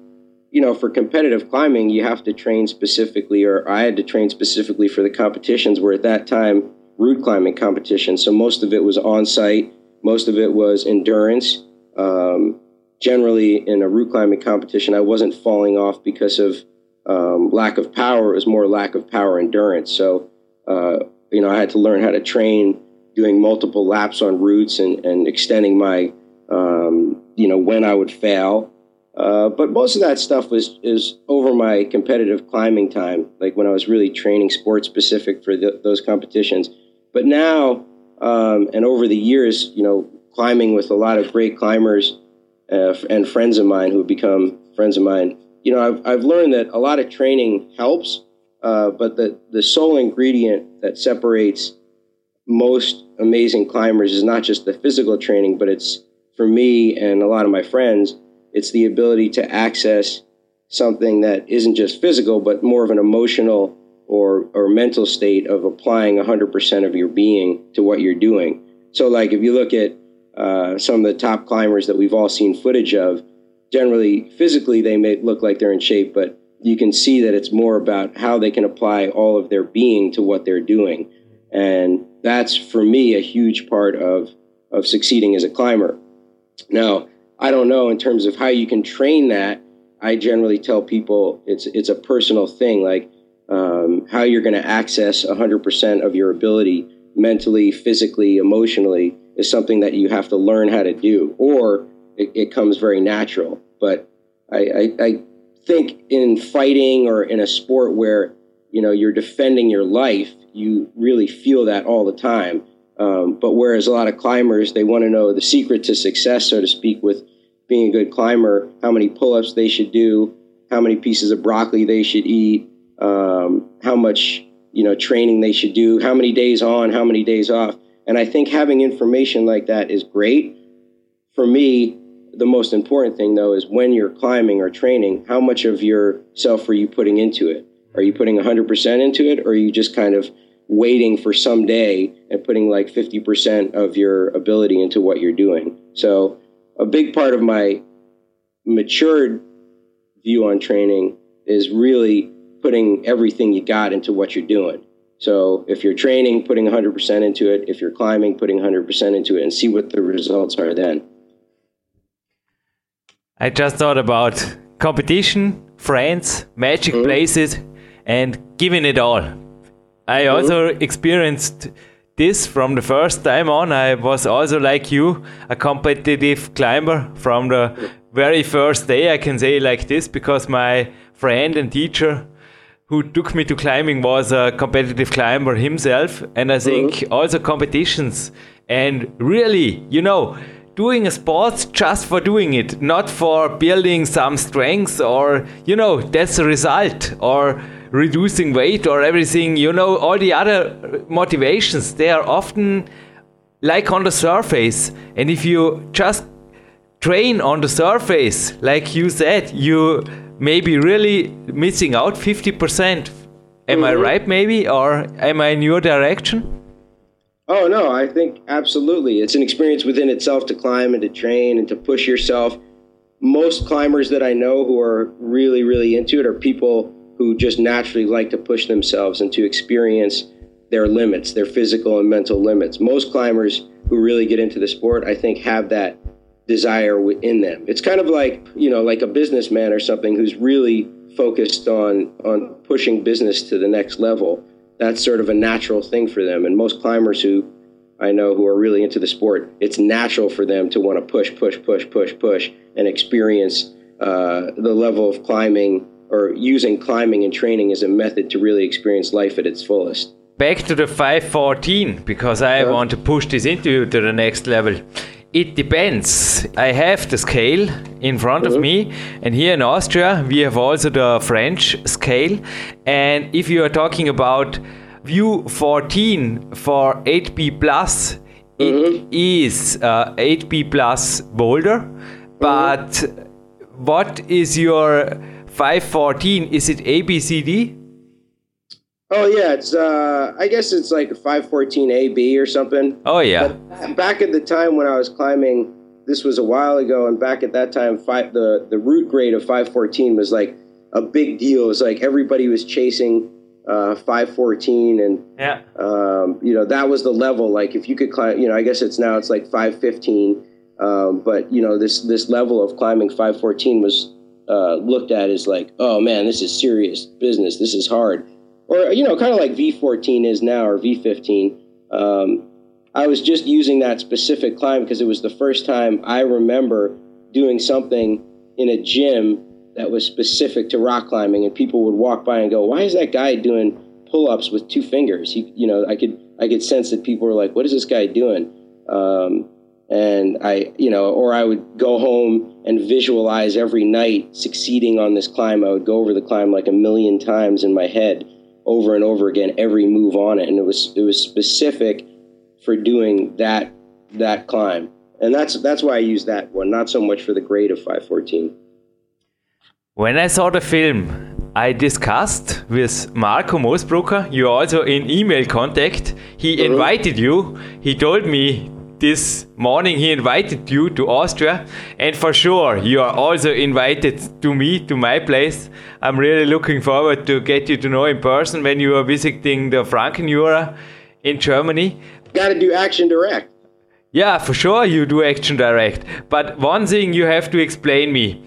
you know, for competitive climbing, you have to train specifically, or I had to train specifically for the competitions where at that time, route climbing competitions. So most of it was on site, most of it was endurance. Um, generally, in a route climbing competition, I wasn't falling off because of um, lack of power, it was more lack of power endurance. So, uh, you know, I had to learn how to train doing multiple laps on routes and, and extending my, um, you know, when I would fail uh, but most of that stuff was is over my competitive climbing time, like when I was really training sport specific for the, those competitions. But now um, and over the years, you know, climbing with a lot of great climbers uh, and friends of mine who have become friends of mine, you know, I've I've learned that a lot of training helps, uh, but the the sole ingredient that separates most amazing climbers is not just the physical training, but it's for me and a lot of my friends it's the ability to access something that isn't just physical, but more of an emotional or, or mental state of applying 100% of your being to what you're doing. So, like, if you look at uh, some of the top climbers that we've all seen footage of, generally, physically, they may look like they're in shape, but you can see that it's more about how they can apply all of their being to what they're doing. And that's, for me, a huge part of, of succeeding as a climber. Now, I don't know in terms of how you can train that. I generally tell people it's it's a personal thing, like um, how you're going to access 100% of your ability mentally, physically, emotionally is something that you have to learn how to do, or it, it comes very natural. But I, I, I think in fighting or in a sport where you know you're defending your life, you really feel that all the time. Um, but whereas a lot of climbers, they want to know the secret to success, so to speak, with being a good climber, how many pull-ups they should do, how many pieces of broccoli they should eat, um, how much you know training they should do, how many days on, how many days off. And I think having information like that is great. For me, the most important thing though is when you're climbing or training, how much of yourself are you putting into it? Are you putting 100% into it, or are you just kind of waiting for some day and putting like 50% of your ability into what you're doing? So, a big part of my matured view on training is really putting everything you got into what you're doing. So if you're training, putting 100% into it. If you're climbing, putting 100% into it and see what the results are then. I just thought about competition, friends, magic mm-hmm. places, and giving it all. I also experienced this from the first time on. I was also like you, a competitive climber from the very first day. I can say like this because my friend and teacher who took me to climbing was a competitive climber himself and i think mm-hmm. also competitions and really you know doing a sport just for doing it not for building some strength or you know that's the result or reducing weight or everything you know all the other motivations they are often like on the surface and if you just train on the surface like you said you maybe really missing out 50%. Am mm-hmm. I right, maybe? Or am I in your direction? Oh, no, I think absolutely. It's an experience within itself to climb and to train and to push yourself. Most climbers that I know who are really, really into it are people who just naturally like to push themselves and to experience their limits, their physical and mental limits. Most climbers who really get into the sport, I think, have that desire within them. It's kind of like, you know, like a businessman or something who's really focused on on pushing business to the next level. That's sort of a natural thing for them. And most climbers who I know who are really into the sport, it's natural for them to want to push, push, push, push, push, and experience uh, the level of climbing or using climbing and training as a method to really experience life at its fullest. Back to the 514 because I uh, want to push this into to the next level. It depends. I have the scale in front of me, and here in Austria, we have also the French scale. And if you are talking about V14 for 8B plus, it mm-hmm. is uh, 8B plus boulder. But mm-hmm. what is your 514? Is it ABCD? Oh yeah, it's uh I guess it's like 514 AB or something. Oh yeah. But back at the time when I was climbing, this was a while ago, and back at that time, five, the the route grade of 514 was like a big deal. It was like everybody was chasing uh, 514, and yeah, um, you know that was the level. Like if you could climb, you know, I guess it's now it's like 515, um, but you know this this level of climbing 514 was uh, looked at as like, oh man, this is serious business. This is hard or you know, kind of like V14 is now or V15. Um, I was just using that specific climb because it was the first time I remember doing something in a gym that was specific to rock climbing, and people would walk by and go, "Why is that guy doing pull-ups with two fingers?" He, you know, I could I could sense that people were like, "What is this guy doing?" Um, and I, you know, or I would go home and visualize every night succeeding on this climb. I would go over the climb like a million times in my head over and over again every move on it, and it was it was specific for doing that that climb, and that's that's why I use that one, not so much for the grade of 514. When I saw the film, I discussed with Marco Mosbrucker. You're also in email contact. He mm-hmm. invited you. He told me this morning he invited you to Austria, and for sure you are also invited to me to my place. I'm really looking forward to get you to know in person when you are visiting the Frankenjura in Germany. Got to do Action Direct. Yeah, for sure you do Action Direct. But one thing you have to explain me.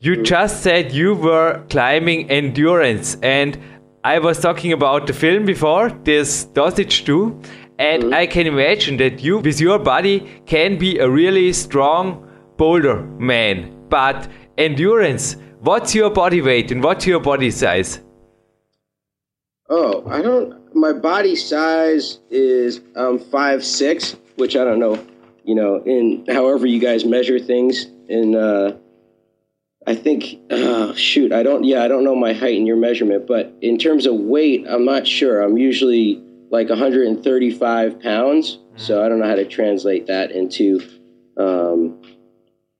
You mm. just said you were climbing endurance and I was talking about the film before, this Dosage 2, and mm-hmm. I can imagine that you, with your body, can be a really strong boulder man. But endurance, what's your body weight and what's your body size? Oh, I don't. My body size is um five six, which I don't know. You know, in however you guys measure things. In uh, I think, uh, shoot, I don't. Yeah, I don't know my height in your measurement, but in terms of weight, I'm not sure. I'm usually like 135 pounds. So I don't know how to translate that into. Um,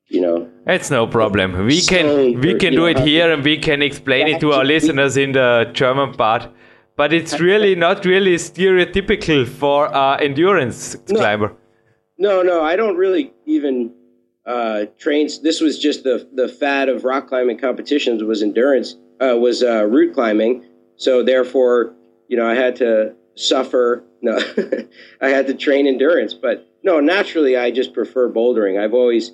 you know. It's no problem. We can we can do it here and we can explain it to our listeners in the German part. But it's really not really stereotypical for uh, endurance no, climber. No, no, I don't really even uh, train. This was just the the fad of rock climbing competitions was endurance uh, was uh, route climbing. So therefore, you know, I had to suffer. No, I had to train endurance. But no, naturally, I just prefer bouldering. I've always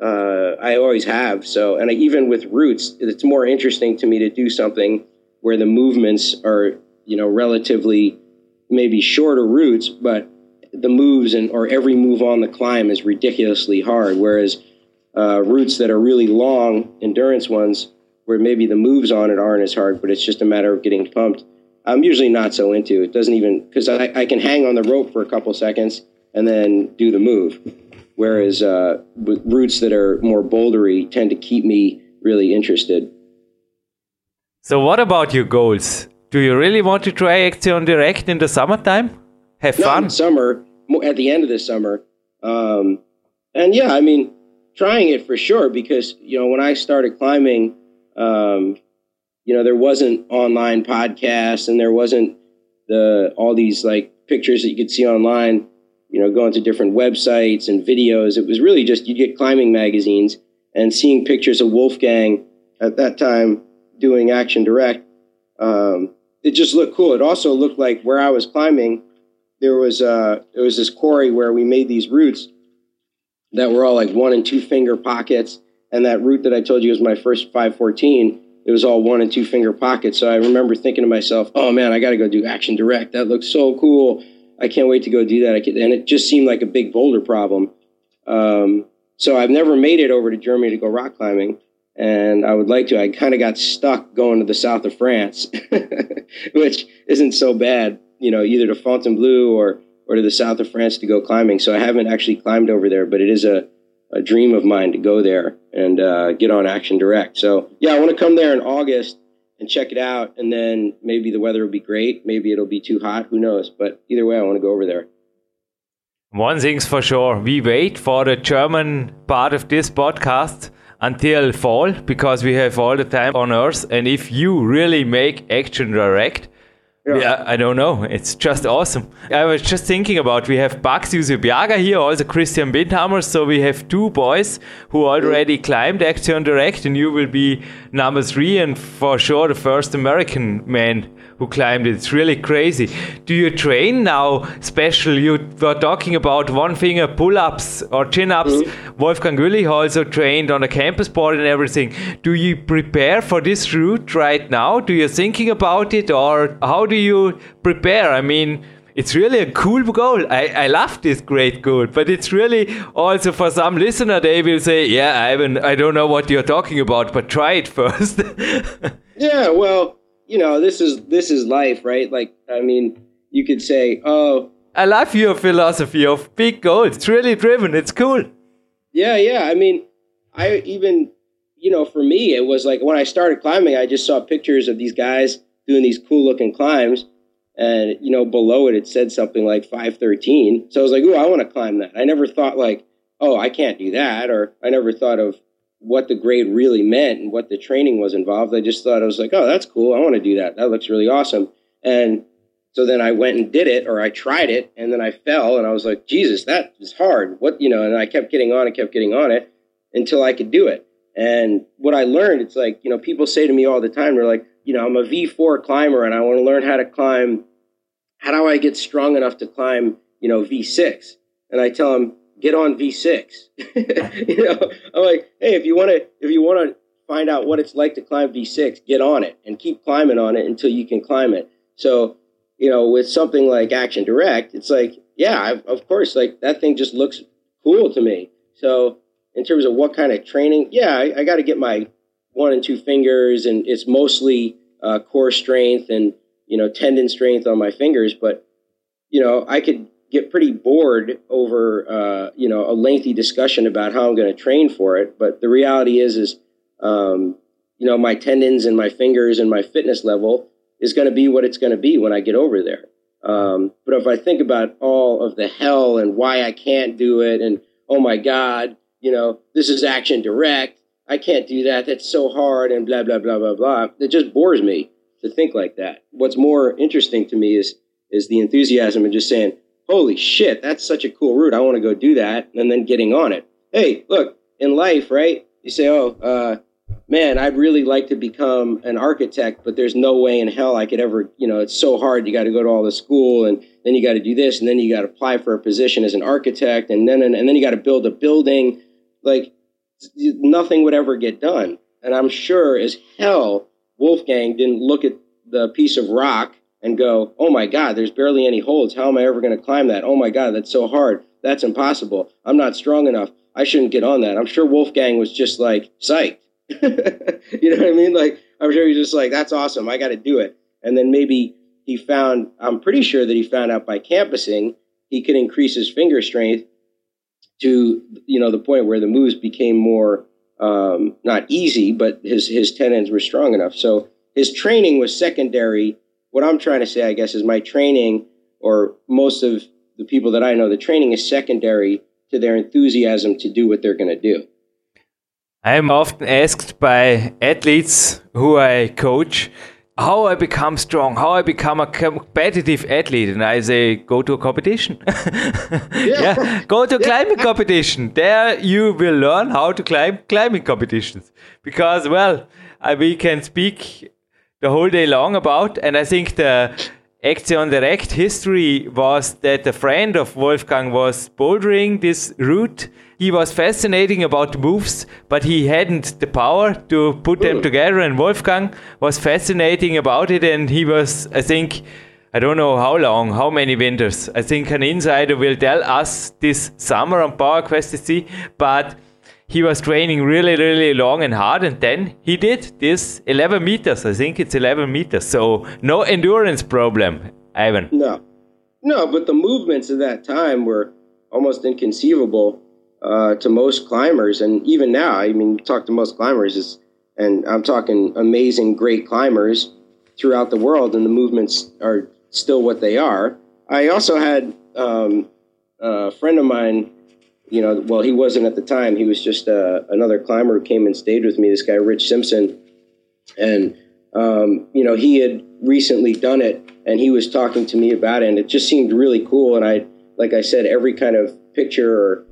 uh, I always have. So, and I, even with routes, it's more interesting to me to do something where the movements are, you know, relatively maybe shorter routes, but the moves and or every move on the climb is ridiculously hard. Whereas uh, that are really long, endurance ones, where maybe the moves on it aren't as hard, but it's just a matter of getting pumped. I'm usually not so into it. Doesn't even because I, I can hang on the rope for a couple seconds and then do the move whereas uh, routes that are more bouldery tend to keep me really interested. So, what about your goals? Do you really want to try Action Direct in the summertime? Have fun. Summer, at the end of the summer, um, and yeah, I mean, trying it for sure because you know when I started climbing, um, you know there wasn't online podcasts and there wasn't the all these like pictures that you could see online you know, going to different websites and videos. It was really just you'd get climbing magazines and seeing pictures of Wolfgang at that time doing Action Direct. Um, it just looked cool. It also looked like where I was climbing, there was uh, there was this quarry where we made these routes that were all like one and two finger pockets. And that route that I told you was my first 514, it was all one and two finger pockets. So I remember thinking to myself, oh man, I got to go do Action Direct. That looks so cool. I can't wait to go do that. And it just seemed like a big boulder problem. Um, so I've never made it over to Germany to go rock climbing, and I would like to. I kind of got stuck going to the south of France, which isn't so bad, you know, either to Fontainebleau or or to the south of France to go climbing. So I haven't actually climbed over there, but it is a, a dream of mine to go there and uh, get on Action Direct. So yeah, I want to come there in August and check it out. And then maybe the weather will be great. Maybe it'll be too hot. Who knows? But either way, I want to go over there. One thing's for sure we wait for the German part of this podcast until fall because we have all the time on earth. And if you really make action direct, yeah. yeah. I don't know. It's just awesome. I was just thinking about we have Bax Biaga here, also Christian Bindhammer. So we have two boys who already climbed Action Direct, and you will be number three, and for sure the first American man who climbed it. It's really crazy. Do you train now special? You were talking about one finger pull ups or chin ups. Mm-hmm. Wolfgang Güllich also trained on a campus board and everything. Do you prepare for this route right now? Do you thinking about it or how do you prepare? I mean, it's really a cool goal. I, I love this great goal, but it's really also for some listener, they will say, yeah, Ivan, I don't know what you're talking about, but try it first. yeah, well, you know, this is this is life, right? Like, I mean, you could say, oh, I love your philosophy of big goals. It's really driven. It's cool. Yeah, yeah. I mean, I even, you know, for me, it was like when I started climbing, I just saw pictures of these guys doing these cool looking climbs. And, you know, below it, it said something like 513. So I was like, oh, I want to climb that. I never thought, like, oh, I can't do that. Or I never thought of, what the grade really meant and what the training was involved. I just thought I was like, oh, that's cool. I want to do that. That looks really awesome. And so then I went and did it, or I tried it, and then I fell, and I was like, Jesus, that is hard. What you know? And I kept getting on and kept getting on it until I could do it. And what I learned, it's like you know, people say to me all the time, they're like, you know, I'm a V4 climber, and I want to learn how to climb. How do I get strong enough to climb, you know, V6? And I tell them, get on V6. you know, I'm like, hey, if you want to, if you want to find out what it's like to climb V6, get on it and keep climbing on it until you can climb it. So, you know, with something like Action Direct, it's like, yeah, I've, of course, like that thing just looks cool to me. So, in terms of what kind of training, yeah, I, I got to get my one and two fingers, and it's mostly uh, core strength and you know tendon strength on my fingers. But you know, I could get pretty bored over uh, you know a lengthy discussion about how I'm going to train for it. But the reality is, is um, you know my tendons and my fingers and my fitness level is going to be what it's going to be when I get over there. Um, but if I think about all of the hell and why I can't do it, and oh my god, you know, this is action direct. I can't do that. That's so hard and blah, blah, blah, blah, blah. It just bores me to think like that. What's more interesting to me is, is the enthusiasm and just saying, holy shit, that's such a cool route. I want to go do that. And then getting on it. Hey, look, in life, right? You say, oh, uh, man, I'd really like to become an architect, but there's no way in hell I could ever, you know, it's so hard. You got to go to all the school and then you got to do this and then you got to apply for a position as an architect and then, and, and then you got to build a building. Like nothing would ever get done. And I'm sure as hell Wolfgang didn't look at the piece of rock and go, oh my God, there's barely any holds. How am I ever going to climb that? Oh my God, that's so hard. That's impossible. I'm not strong enough. I shouldn't get on that. I'm sure Wolfgang was just like psyched. you know what I mean? Like, I'm sure he's just like, that's awesome. I got to do it. And then maybe he found, I'm pretty sure that he found out by campusing, he could increase his finger strength to, you know, the point where the moves became more, um, not easy, but his, his tendons were strong enough. So his training was secondary. What I'm trying to say, I guess, is my training, or most of the people that I know, the training is secondary to their enthusiasm to do what they're going to do. I am often asked by athletes who I coach how I become strong, how I become a competitive athlete, and I say, go to a competition. yeah. yeah. go to a climbing yeah. competition. There you will learn how to climb climbing competitions. Because, well, we can speak the whole day long about, and I think the Action Direct history was that a friend of Wolfgang was bouldering this route. He was fascinating about the moves, but he hadn't the power to put them together. And Wolfgang was fascinating about it. And he was, I think, I don't know how long, how many winters. I think an insider will tell us this summer on Power Quest SC. But he was training really, really long and hard, and then he did this 11 meters. I think it's 11 meters. So no endurance problem, Ivan. No, no, but the movements of that time were almost inconceivable uh, to most climbers, and even now, I mean, talk to most climbers, and I'm talking amazing, great climbers throughout the world, and the movements are still what they are. I also had um, a friend of mine you know, well, he wasn't at the time. He was just uh, another climber who came and stayed with me. This guy, Rich Simpson, and um, you know, he had recently done it, and he was talking to me about it, and it just seemed really cool. And I, like I said, every kind of picture or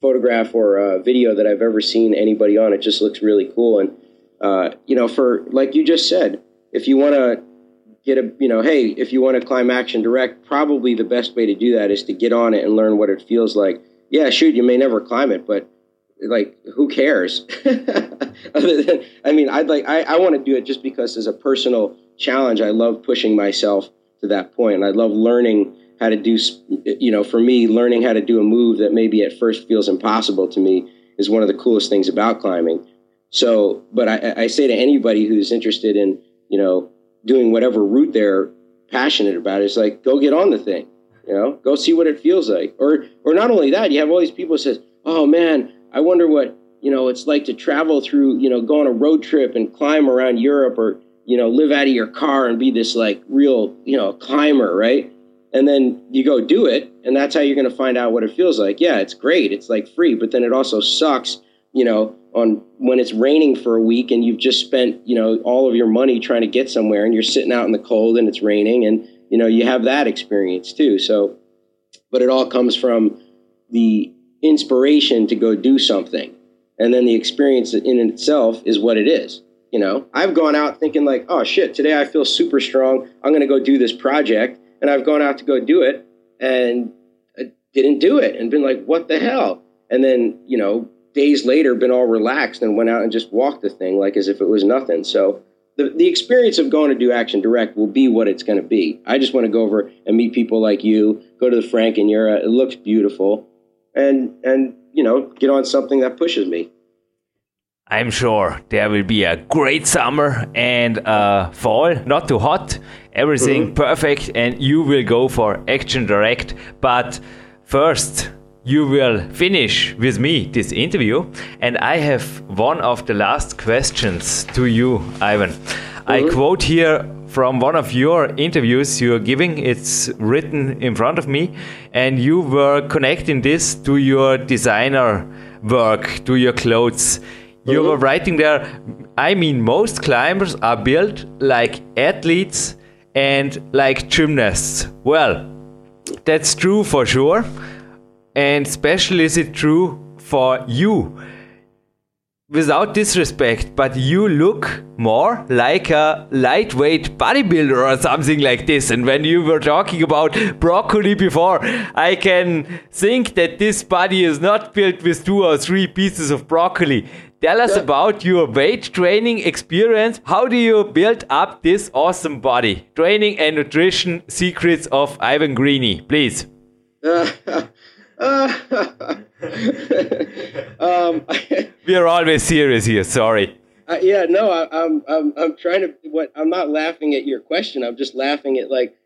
photograph or uh, video that I've ever seen anybody on, it just looks really cool. And uh, you know, for like you just said, if you want to get a, you know, hey, if you want to climb Action Direct, probably the best way to do that is to get on it and learn what it feels like yeah, shoot, you may never climb it, but like, who cares? Other than, I mean, I'd like, I, I want to do it just because as a personal challenge, I love pushing myself to that point, and I love learning how to do, you know, for me, learning how to do a move that maybe at first feels impossible to me is one of the coolest things about climbing. So, but I, I say to anybody who's interested in, you know, doing whatever route they're passionate about, is like, go get on the thing you know, go see what it feels like. Or, or not only that, you have all these people says, "Oh man, I wonder what you know it's like to travel through, you know, go on a road trip and climb around Europe, or you know, live out of your car and be this like real, you know, climber, right?" And then you go do it, and that's how you're going to find out what it feels like. Yeah, it's great, it's like free, but then it also sucks, you know, on when it's raining for a week and you've just spent, you know, all of your money trying to get somewhere, and you're sitting out in the cold and it's raining and you know, you have that experience too. So, but it all comes from the inspiration to go do something. And then the experience in itself is what it is. You know, I've gone out thinking like, oh shit, today I feel super strong. I'm going to go do this project. And I've gone out to go do it and I didn't do it and been like, what the hell? And then, you know, days later, been all relaxed and went out and just walked the thing like as if it was nothing. So, the, the experience of going to do Action Direct will be what it's going to be. I just want to go over and meet people like you, go to the Frankenjura. It looks beautiful, and and you know get on something that pushes me. I'm sure there will be a great summer and uh, fall, not too hot, everything mm-hmm. perfect, and you will go for Action Direct. But first, you will finish with me this interview. And I have one of the last questions to you, Ivan. Mm-hmm. I quote here from one of your interviews you're giving. It's written in front of me, and you were connecting this to your designer work to your clothes. You were writing there, I mean, most climbers are built like athletes and like gymnasts. Well, that's true for sure. And especially is it true for you. Without disrespect, but you look more like a lightweight bodybuilder or something like this. And when you were talking about broccoli before, I can think that this body is not built with two or three pieces of broccoli. Tell us about your weight training experience. How do you build up this awesome body? Training and nutrition secrets of Ivan Greene, please. um, we are always serious here. Sorry. Uh, yeah, no, I, I'm, I'm, I'm trying to. What I'm not laughing at your question. I'm just laughing at like,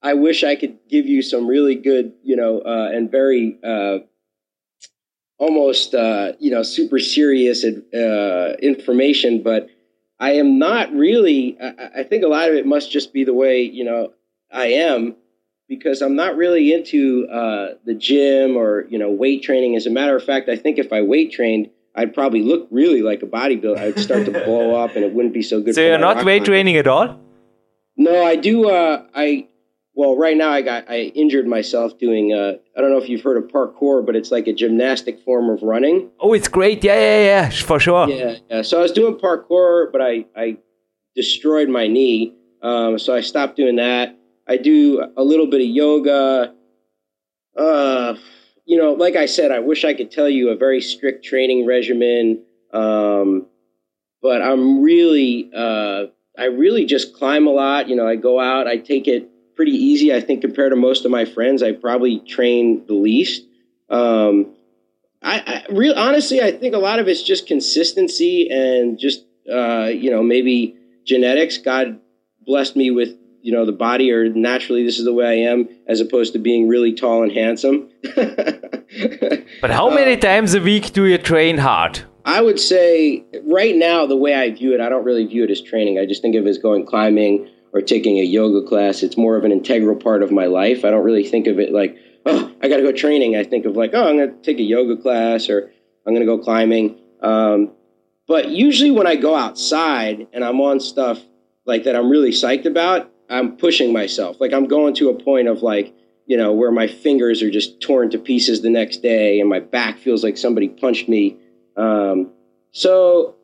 I wish I could give you some really good, you know, uh, and very, uh, almost, uh, you know, super serious uh, information, but I am not really. I, I think a lot of it must just be the way you know I am because I'm not really into uh, the gym or you know weight training. As a matter of fact, I think if I weight trained, I'd probably look really like a bodybuilder. I'd start to blow up, and it wouldn't be so good. So you're not weight training at all? No, I do. Uh, I well, right now I got I injured myself doing. Uh, I don't know if you've heard of parkour, but it's like a gymnastic form of running. Oh, it's great! Yeah, yeah, yeah, for sure. Yeah, yeah. So I was doing parkour, but I I destroyed my knee, um, so I stopped doing that. I do a little bit of yoga. Uh, you know, like I said, I wish I could tell you a very strict training regimen, um, but I'm really, uh, I really just climb a lot. You know, I go out, I take it pretty easy. I think compared to most of my friends, I probably train the least. Um, I, I real honestly, I think a lot of it's just consistency and just uh, you know maybe genetics. God blessed me with you know the body or naturally this is the way I am as opposed to being really tall and handsome. but how many uh, times a week do you train hard? I would say right now the way I view it, I don't really view it as training. I just think of it as going climbing or taking a yoga class. It's more of an integral part of my life. I don't really think of it like, oh, I got to go training. I think of like, oh, I'm going to take a yoga class or I'm going to go climbing. Um, but usually when I go outside and I'm on stuff like that I'm really psyched about, I'm pushing myself. Like I'm going to a point of like, you know, where my fingers are just torn to pieces the next day and my back feels like somebody punched me. Um, so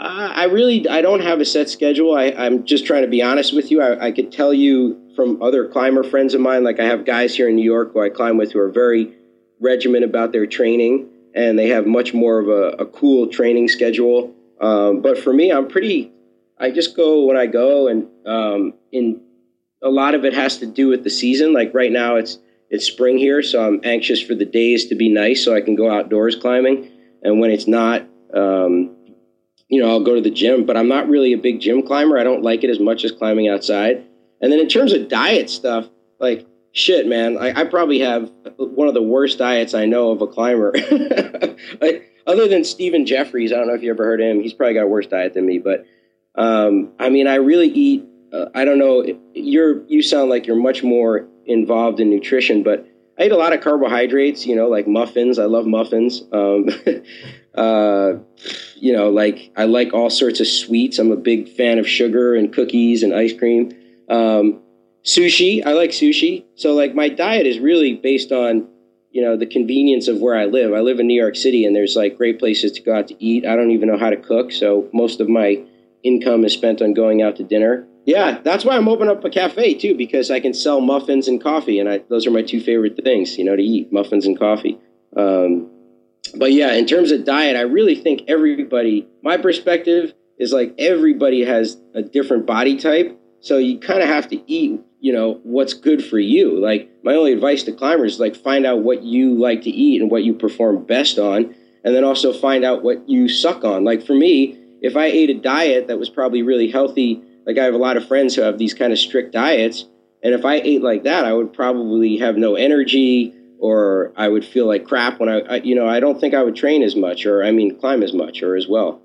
I, really, I don't have a set schedule. I, am just trying to be honest with you. I, I could tell you from other climber friends of mine, like I have guys here in New York who I climb with who are very regiment about their training and they have much more of a, a cool training schedule. Um, but for me, I'm pretty, I just go when I go, and um, in a lot of it has to do with the season. Like right now, it's it's spring here, so I'm anxious for the days to be nice so I can go outdoors climbing. And when it's not, um, you know, I'll go to the gym. But I'm not really a big gym climber. I don't like it as much as climbing outside. And then in terms of diet stuff, like shit, man, I, I probably have one of the worst diets I know of a climber. like, other than Stephen Jeffries, I don't know if you ever heard him. He's probably got a worse diet than me, but um, I mean, I really eat. Uh, I don't know. You're you sound like you're much more involved in nutrition, but I eat a lot of carbohydrates. You know, like muffins. I love muffins. Um, uh, you know, like I like all sorts of sweets. I'm a big fan of sugar and cookies and ice cream. Um, sushi. I like sushi. So like my diet is really based on you know the convenience of where I live. I live in New York City, and there's like great places to go out to eat. I don't even know how to cook, so most of my income is spent on going out to dinner. Yeah, that's why I'm opening up a cafe too, because I can sell muffins and coffee, and I, those are my two favorite things, you know, to eat muffins and coffee. Um, but yeah, in terms of diet, I really think everybody, my perspective is like everybody has a different body type, so you kind of have to eat, you know, what's good for you. Like my only advice to climbers is like find out what you like to eat and what you perform best on, and then also find out what you suck on. Like for me, if I ate a diet that was probably really healthy, like I have a lot of friends who have these kind of strict diets, and if I ate like that, I would probably have no energy or I would feel like crap when I, I, you know, I don't think I would train as much or I mean climb as much or as well.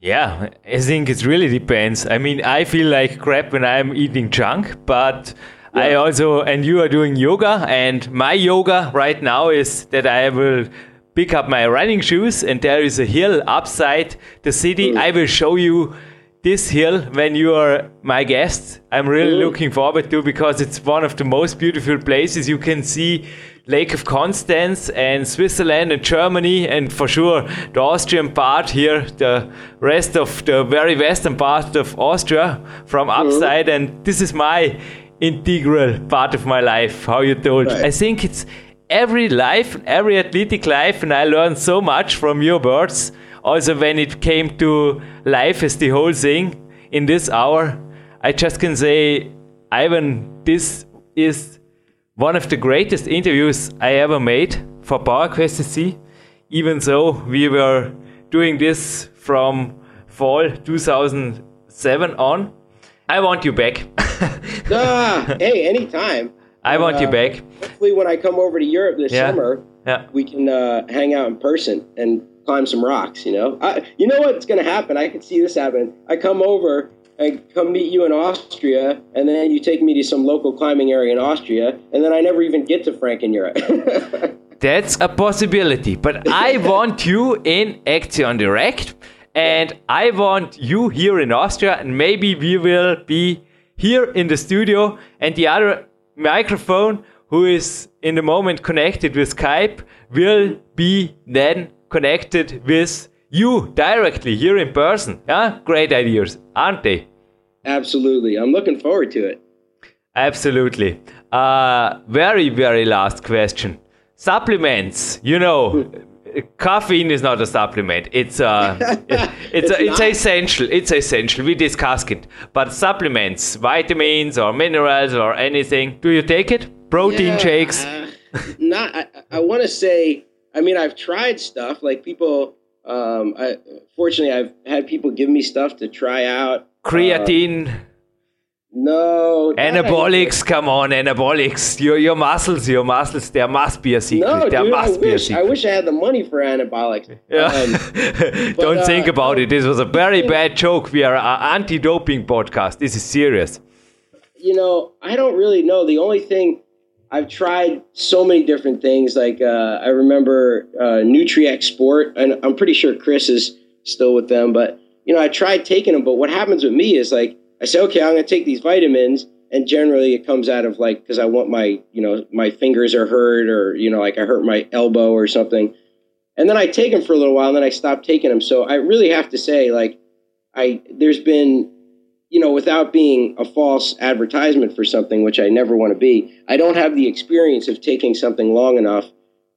Yeah, I think it really depends. I mean, I feel like crap when I'm eating junk, but yeah. I also and you are doing yoga and my yoga right now is that I will pick up my running shoes, and there is a hill upside the city. Mm. I will show you this hill when you are my guest. I'm really mm. looking forward to because it's one of the most beautiful places you can see Lake of Constance and Switzerland and Germany and for sure the Austrian part here, the rest of the very western part of Austria from mm. upside and this is my integral part of my life, how you told. Right. I think it's every life, every athletic life and I learned so much from your words also when it came to life as the whole thing in this hour, I just can say, Ivan, this is one of the greatest interviews I ever made for PowerQuest CC. Even though we were doing this from fall 2007 on, I want you back. ah, hey, anytime. I want you Uh, back. Hopefully, when I come over to Europe this Yeah. summer, Yeah. we can uh, hang out in person and climb some rocks. You know, I, you know what's going to happen? I can see this happen. I come over. I come meet you in Austria, and then you take me to some local climbing area in Austria, and then I never even get to Frankenjura. That's a possibility, but I want you in Action Directe, and I want you here in Austria, and maybe we will be here in the studio, and the other microphone, who is in the moment connected with Skype, will be then connected with you directly here in person. Yeah, great ideas, aren't they? Absolutely, I'm looking forward to it. Absolutely. Uh, very, very last question. Supplements. You know, caffeine is not a supplement. It's uh, it's It's it's, it's essential. It's essential. We discuss it. But supplements, vitamins or minerals or anything. Do you take it? Protein Yeah, shakes. uh, not. I, I want to say. I mean, I've tried stuff like people. Um, I, fortunately, I've had people give me stuff to try out. Creatine, No. I- anabolics. Come on, anabolics. Your your muscles, your muscles. There must be a secret. No, there dude, I must be a wish. secret. I wish I had the money for anabolics. Yeah. Um, Don't uh, think about it. This was a very bad joke. We are an anti-doping podcast. This is serious. you know, I don't really know. The only thing I've tried so many different things. Like uh, I remember uh, Nutriex Sport, and I'm pretty sure Chris is still with them. But you know, I tried taking them. But what happens with me is like I say, okay, I'm going to take these vitamins, and generally it comes out of like because I want my you know my fingers are hurt or you know like I hurt my elbow or something. And then I take them for a little while, and then I stop taking them. So I really have to say, like, I there's been you know, without being a false advertisement for something, which I never want to be, I don't have the experience of taking something long enough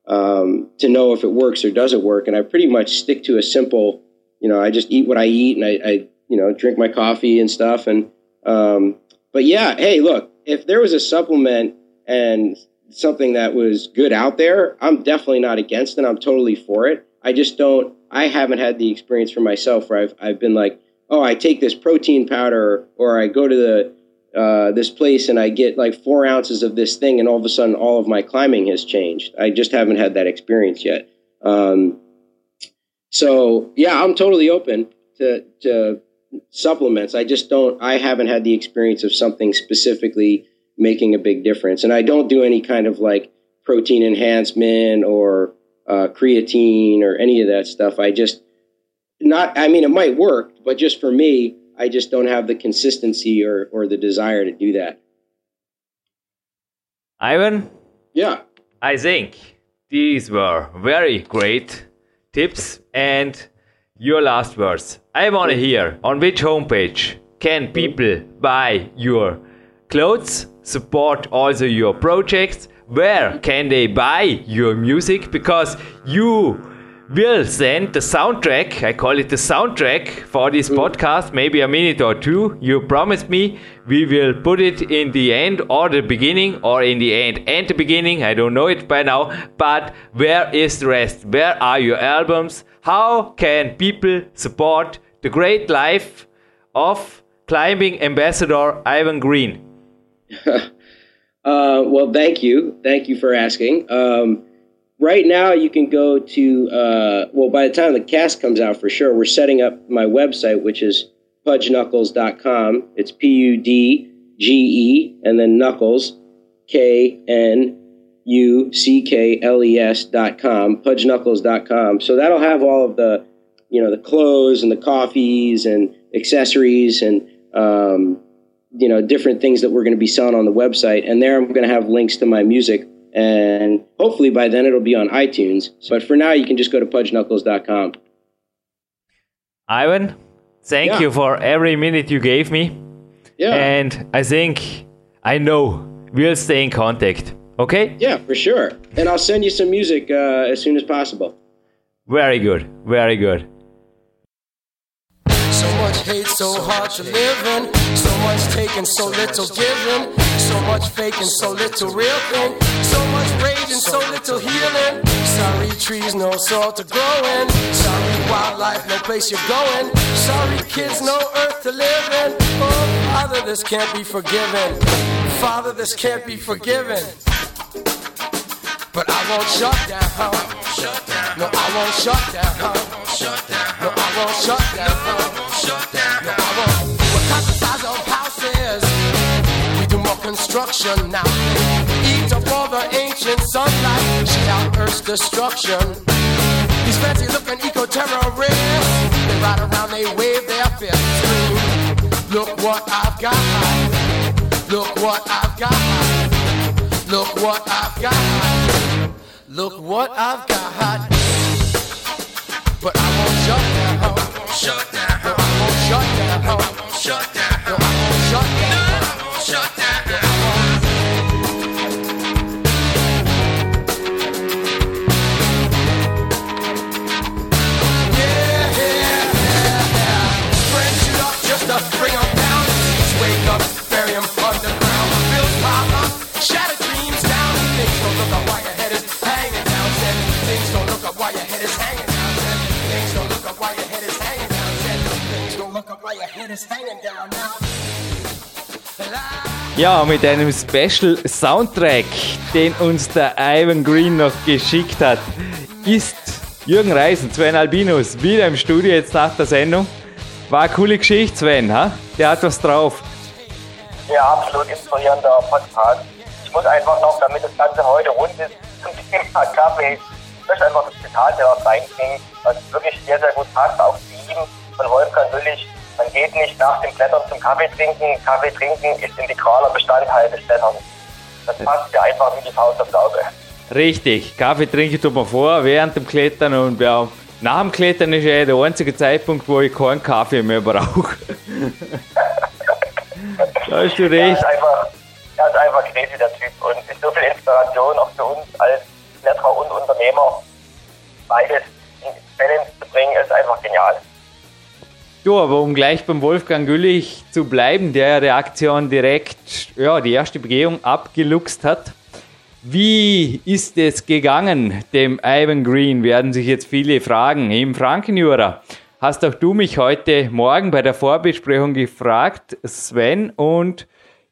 um, to know if it works or doesn't work. And I pretty much stick to a simple, you know, I just eat what I eat and I, I you know, drink my coffee and stuff. And, um, but yeah, hey, look, if there was a supplement and something that was good out there, I'm definitely not against it. I'm totally for it. I just don't, I haven't had the experience for myself where I've, I've been like, oh, I take this protein powder, or I go to the uh, this place and I get like four ounces of this thing, and all of a sudden, all of my climbing has changed. I just haven't had that experience yet. Um, so yeah, I'm totally open to to supplements. I just don't. I haven't had the experience of something specifically making a big difference, and I don't do any kind of like protein enhancement or uh, creatine or any of that stuff. I just not i mean it might work but just for me i just don't have the consistency or or the desire to do that. Ivan, yeah. I think these were very great tips and your last words. I want to hear on which homepage can people buy your clothes, support also your projects, where can they buy your music? Because you will send the soundtrack. I call it the soundtrack for this podcast, maybe a minute or two. You promised me we will put it in the end or the beginning or in the end and the beginning. I don't know it by now, but where is the rest? Where are your albums? How can people support the great life of climbing ambassador Ivan Greene? uh, well thank you thank you for asking um, right now you can go to uh, well by the time the cast comes out for sure we're setting up my website which is pudgeknuckles.com it's p-u-d-g-e and then knuckles k-n U C K L E S dot com, pudgeknuckles.com. So that'll have all of the, you know, the clothes and the coffees and accessories and, um, you know, different things that we're going to be selling on the website. And there I'm going to have links to my music. And hopefully by then it'll be on iTunes. But for now, you can just go to pudgeknuckles.com. Ivan, thank Yeah. you for every minute you gave me. Yeah. And I think I know we'll stay in contact. Okay? yeah, for sure. And I'll send you some music uh, as soon as possible. Very good. Very good. Hate, so hard to live in. So much taken, so little given. So much faking, so little real thing. So much rage and so little healing. Sorry trees, no soil to grow in. Sorry wildlife, no place you're going. Sorry kids, no earth to live in. Oh, Father, this can't be forgiven. Father, this can't be forgiven. But I won't shut down. No, I won't shut down. No, I won't shut down. No, I won't. We're cut the size of houses. We do more construction now. Eat up all the ancient sunlight. Shit out Earth's destruction. These fancy looking eco terrorists. They ride around, they wave their fists. Look what I've got. Look what I've got. Look what I've got. Look what I've got. But I won't shut down. Shut down. I won't shut down. Shut down. Ja, mit einem Special Soundtrack, den uns der Ivan Green noch geschickt hat, ist Jürgen Reisen, Sven Albinus, wieder im Studio jetzt nach der Sendung. War eine coole Geschichte, Sven, ha? Der hat was drauf. Ja, absolut inspirierender Podcast. Ich muss einfach noch, damit das Ganze heute rund ist, zum Thema Kaffee, ich möchte einfach das Zitat der reinbringen, was wirklich sehr, sehr gut passt, auch zu ihm von Wolfgang Willig. Man geht nicht nach dem Klettern zum Kaffee trinken. Kaffee trinken ist integraler Bestandteil des Kletterns. Das passt ja einfach wie die Faust aufs Auge. Richtig, Kaffee trinke ich tut mir vor während dem Klettern und ja, nach dem Klettern ist ja der einzige Zeitpunkt, wo ich keinen Kaffee mehr brauche. da hast du Er recht. ist einfach, er ist einfach crazy, der Typ. Und ist so viel Inspiration auch für uns als Kletterer und Unternehmer. Beides in Balance zu bringen, ist einfach genial. Du, aber um gleich beim Wolfgang Güllich zu bleiben, der ja der Aktion direkt ja, die erste Begehung abgeluchst hat. Wie ist es gegangen, dem Ivan Green, werden sich jetzt viele fragen. Im Frankenjura hast auch du mich heute Morgen bei der Vorbesprechung gefragt, Sven, und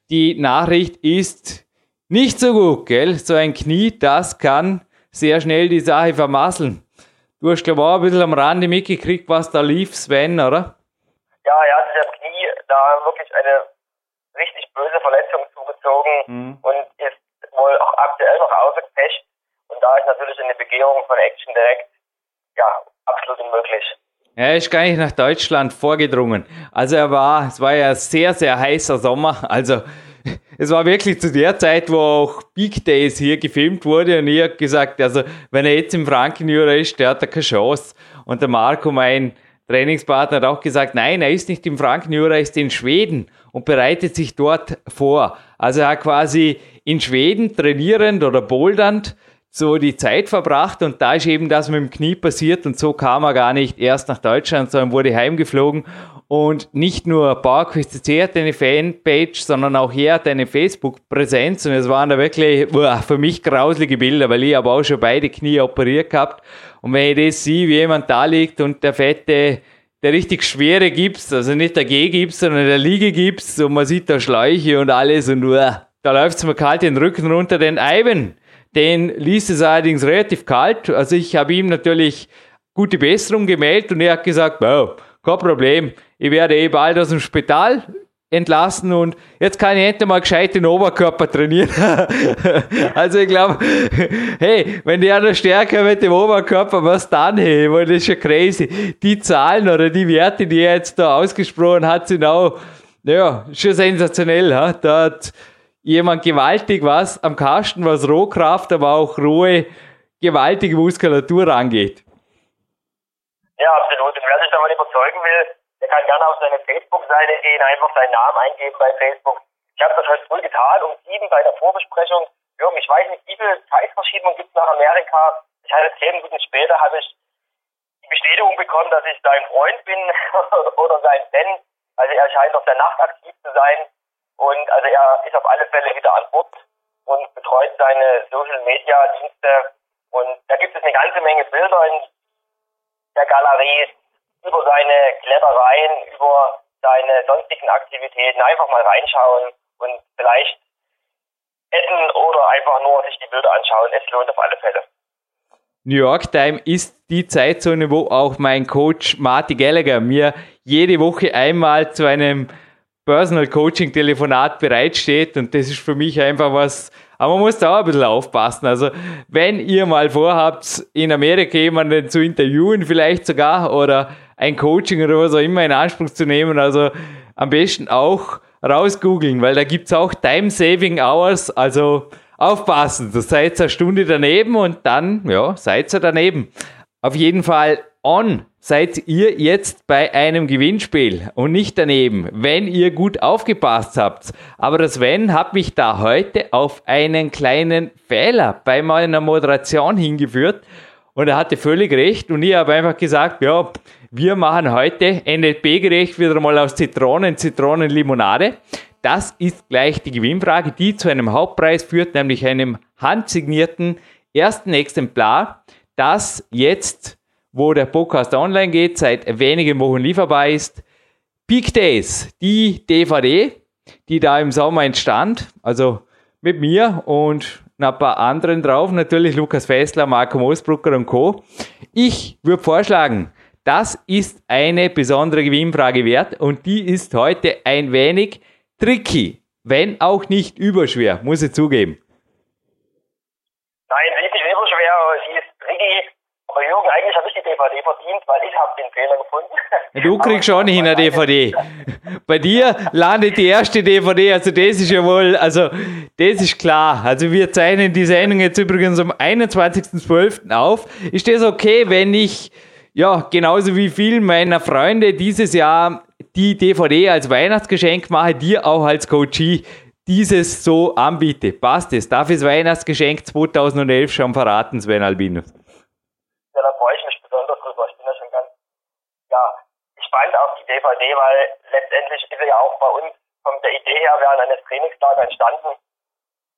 die Nachricht ist nicht so gut, gell? So ein Knie, das kann sehr schnell die Sache vermasseln. Du hast, glaube ich, auch ein bisschen am Rande mitgekriegt, was da lief, Sven, oder? Ja, er hat sich am Knie da wirklich eine richtig böse Verletzung zugezogen und ist wohl auch aktuell noch ausgepescht. Und da ist natürlich eine Begehung von Action direkt, ja, absolut unmöglich. Er ist gar nicht nach Deutschland vorgedrungen. Also er war, es war ja sehr, sehr heißer Sommer. Also es war wirklich zu der Zeit, wo auch Big Days hier gefilmt wurde und ich habe gesagt, also wenn er jetzt im Frankenjura ist, der hat da keine Chance. Und der Marco, mein Trainingspartner, hat auch gesagt, nein, er ist nicht im Frankenjura, er ist in Schweden und bereitet sich dort vor. Also er hat quasi in Schweden trainierend oder bouldernd so die Zeit verbracht und da ist eben das mit dem Knie passiert und so kam er gar nicht erst nach Deutschland, sondern wurde heimgeflogen. Und nicht nur PowerQuest.cc hat eine Fanpage, sondern auch er hat eine Facebook-Präsenz und es waren da wirklich boah, für mich grauselige Bilder, weil ich habe auch schon beide Knie operiert gehabt. Und wenn ich das sehe, wie jemand da liegt und der fette der richtig schwere Gips, also nicht der G-Gips, sondern der Liegegips und man sieht da Schläuche und alles und uah, da läuft es mir kalt den Rücken runter, den Ivan, den ließ es allerdings relativ kalt, also ich habe ihm natürlich gute Besserung gemeldet und er hat gesagt, wow, kein Problem, ich werde eh bald aus dem Spital entlassen und jetzt kann ich endlich mal gescheit den Oberkörper trainieren. also ich glaube, hey, wenn der noch stärker mit dem Oberkörper, was dann, hey, das ist schon crazy. Die Zahlen oder die Werte, die er jetzt da ausgesprochen hat, sind auch, ja, schon sensationell. Ha? Da hat jemand gewaltig was am Kasten, was Rohkraft, aber auch rohe, gewaltige Muskulatur angeht. Ja, absolut. Und wer sich davon überzeugen will, der kann gerne auf seine Facebook-Seite gehen, einfach seinen Namen eingeben bei Facebook. Ich habe das heute früh getan, um sieben bei der Vorbesprechung. Jürgen, ich weiß nicht, wie viel Zeitverschiebung gibt es nach Amerika. Ich hatte zehn Minuten später, habe ich die Bestätigung bekommen, dass ich sein Freund bin oder sein Fan. Also er scheint auf der Nacht aktiv zu sein. Und also er ist auf alle Fälle wieder an Bord und betreut seine Social Media Dienste. Und da gibt es eine ganze Menge Bilder in der Galerie über seine Klettereien, über seine sonstigen Aktivitäten. Einfach mal reinschauen und vielleicht essen oder einfach nur sich die Bilder anschauen. Es lohnt auf alle Fälle. New York Time ist die Zeitzone, wo auch mein Coach Marty Gallagher mir jede Woche einmal zu einem Personal Coaching Telefonat bereitsteht und das ist für mich einfach was, aber man muss da auch ein bisschen aufpassen. Also, wenn ihr mal vorhabt, in Amerika jemanden zu interviewen, vielleicht sogar, oder ein Coaching oder was auch immer in Anspruch zu nehmen, also am besten auch rausgoogeln, weil da gibt es auch Time Saving Hours, also aufpassen, da seid ihr eine Stunde daneben und dann, ja, seid ihr daneben. Auf jeden Fall on seid ihr jetzt bei einem Gewinnspiel und nicht daneben, wenn ihr gut aufgepasst habt. Aber das Wenn hat mich da heute auf einen kleinen Fehler bei meiner Moderation hingeführt und er hatte völlig recht und ich habe einfach gesagt, ja, wir machen heute NLP-gerecht wieder mal aus Zitronen, Zitronenlimonade. Das ist gleich die Gewinnfrage, die zu einem Hauptpreis führt, nämlich einem handsignierten ersten Exemplar, das jetzt wo der Podcast online geht, seit wenigen Wochen lieferbar ist. Peak Days, die DVD, die da im Sommer entstand, also mit mir und ein paar anderen drauf, natürlich Lukas Fessler, Marco Moosbrucker und Co. Ich würde vorschlagen, das ist eine besondere Gewinnfrage wert und die ist heute ein wenig tricky, wenn auch nicht überschwer, muss ich zugeben. Nein, sie ist nicht überschwer, aber sie ist tricky aber Jürgen, eigentlich habe ich die DVD verdient, weil ich habe den Fehler gefunden. Du kriegst schon nicht eine DVD. Bei dir landet die erste DVD, also das ist ja wohl, also das ist klar. Also wir zeichnen die Sendung jetzt übrigens am 21.12. auf. Ist das okay, wenn ich, ja, genauso wie viele meiner Freunde dieses Jahr die DVD als Weihnachtsgeschenk mache, dir auch als Coachie dieses so anbiete? Passt es? Darf ich das Weihnachtsgeschenk 2011 schon verraten, Sven Albinus? Gespannt auf die DVD, weil letztendlich ist er ja auch bei uns von der Idee her während eines Trainingslagers entstanden.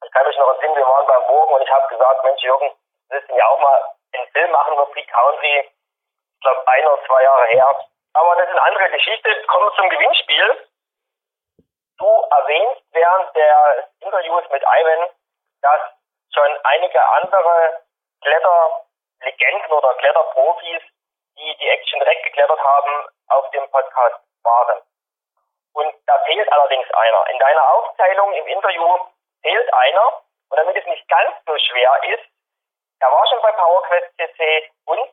Ich kann mich noch entsinnen, wir waren beim Morgen und ich habe gesagt, Mensch Jürgen, wir müssen ja auch mal einen Film machen über Peak Country. Ich glaube ein oder zwei Jahre her. Aber das ist eine andere Geschichte. Kommen wir zum Gewinnspiel. Du erwähnst während der Interviews mit Ivan, dass schon einige andere Kletterlegenden oder Kletterprofis, die die Action direkt geklettert haben, auf dem Podcast waren. Und da fehlt allerdings einer. In deiner Aufzählung im Interview fehlt einer. Und damit es nicht ganz so schwer ist, er war schon bei PowerQuest CC und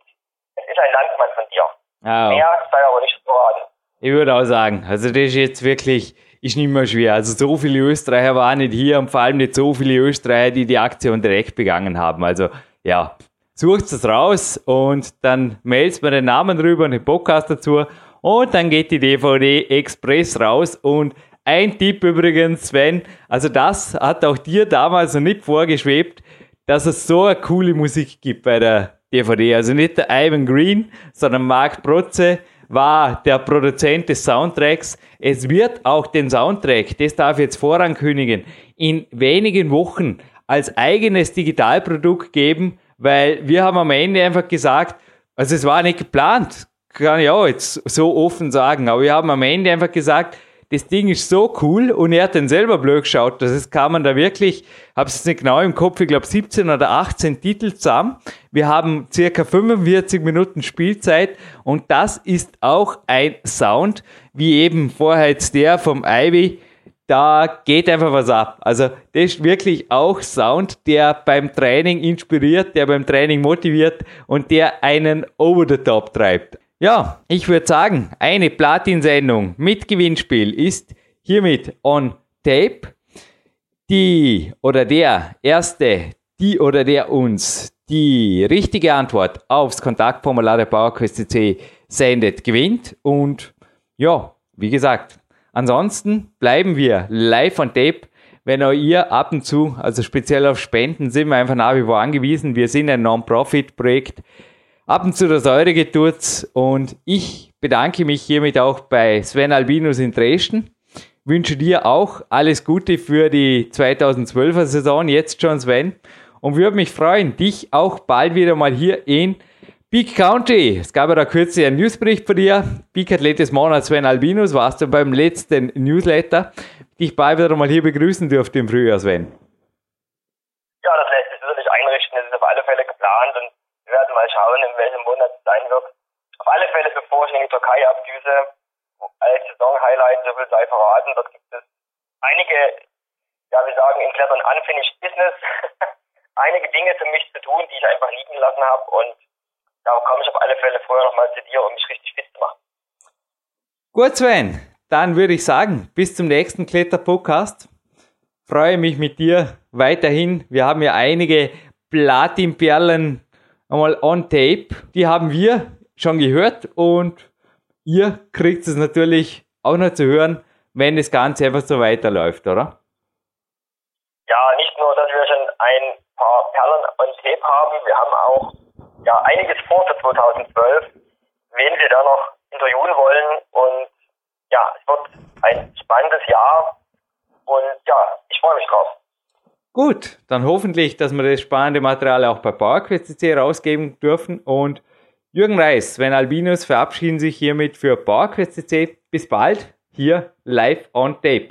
es ist ein Landsmann von dir. Oh. Mehr sei aber nicht verraten. Ich würde auch sagen, also das ist jetzt wirklich, ist nicht mehr schwer. Also so viele Österreicher waren nicht hier und vor allem nicht so viele Österreicher, die die Aktion direkt begangen haben. Also ja, sucht es raus und dann meldet mir den Namen drüber und den Podcast dazu und dann geht die DVD Express raus und ein Tipp übrigens, Sven, also das hat auch dir damals noch nicht vorgeschwebt, dass es so eine coole Musik gibt bei der DVD. Also nicht der Ivan Green, sondern Mark Protze war der Produzent des Soundtracks. Es wird auch den Soundtrack, das darf ich jetzt vorankündigen, in wenigen Wochen als eigenes Digitalprodukt geben, weil wir haben am Ende einfach gesagt, also es war nicht geplant, kann ich auch jetzt so offen sagen, aber wir haben am Ende einfach gesagt, das Ding ist so cool und er hat dann selber blöd geschaut, das ist, kann man da wirklich, habe es nicht genau im Kopf, ich glaube 17 oder 18 Titel zusammen. Wir haben circa 45 Minuten Spielzeit und das ist auch ein Sound, wie eben vorher jetzt der vom Ivy, da geht einfach was ab. Also das ist wirklich auch Sound, der beim Training inspiriert, der beim Training motiviert und der einen over the top treibt. Ja, ich würde sagen, eine Platin-Sendung mit Gewinnspiel ist hiermit on tape. Die oder der Erste, die oder der uns die richtige Antwort aufs Kontaktformular der PowerQuest.cc sendet, gewinnt. Und ja, wie gesagt, ansonsten bleiben wir live on tape. Wenn auch ihr ab und zu, also speziell auf Spenden, sind wir einfach nach wie vor angewiesen. Wir sind ein Non-Profit-Projekt ab und zu das Eure tut. Und ich bedanke mich hiermit auch bei Sven Albinus in Dresden. Wünsche dir auch alles Gute für die 2012er Saison, jetzt schon Sven. Und würde mich freuen, dich auch bald wieder mal hier in Peak County. Es gab ja da kürzlich einen Newsbericht von dir. Peak Athlet des Monats Sven Albinus warst du beim letzten Newsletter. Dich bald wieder mal hier begrüßen dürfte im Frühjahr, Sven. Ja, das lässt sich natürlich einrichten. Das ist auf alle Fälle geplant und wir werden mal schauen, in welchem Monat es sein wird. Auf alle Fälle, bevor ich in die Türkei abdüse, als Saison-Highlight, so viel sei verraten, dort gibt es einige, ja, wir sagen in Klettern unfinished business, einige Dinge für mich zu tun, die ich einfach liegen gelassen habe und da komme ich auf alle Fälle vorher nochmal zu dir, um mich richtig fit zu machen. Gut, Sven, dann würde ich sagen, bis zum nächsten Kletter-Podcast. Freue mich mit dir weiterhin. Wir haben ja einige Platinperlen einmal on tape. Die haben wir schon gehört und ihr kriegt es natürlich auch noch zu hören, wenn das Ganze einfach so weiterläuft, oder? Ja, nicht nur, dass wir schon ein paar Perlen on tape haben, wir haben auch ja, einiges vor für 2012, wen wir da noch interviewen wollen und ja, es wird ein spannendes Jahr und ja, ich freue mich drauf. Gut, dann hoffentlich, dass wir das spannende Material auch bei PowerQuest.cc rausgeben dürfen. Und Jürgen Reis, Sven Albinus verabschieden sich hiermit für PowerQuest.cc. Bis bald, hier live on tape.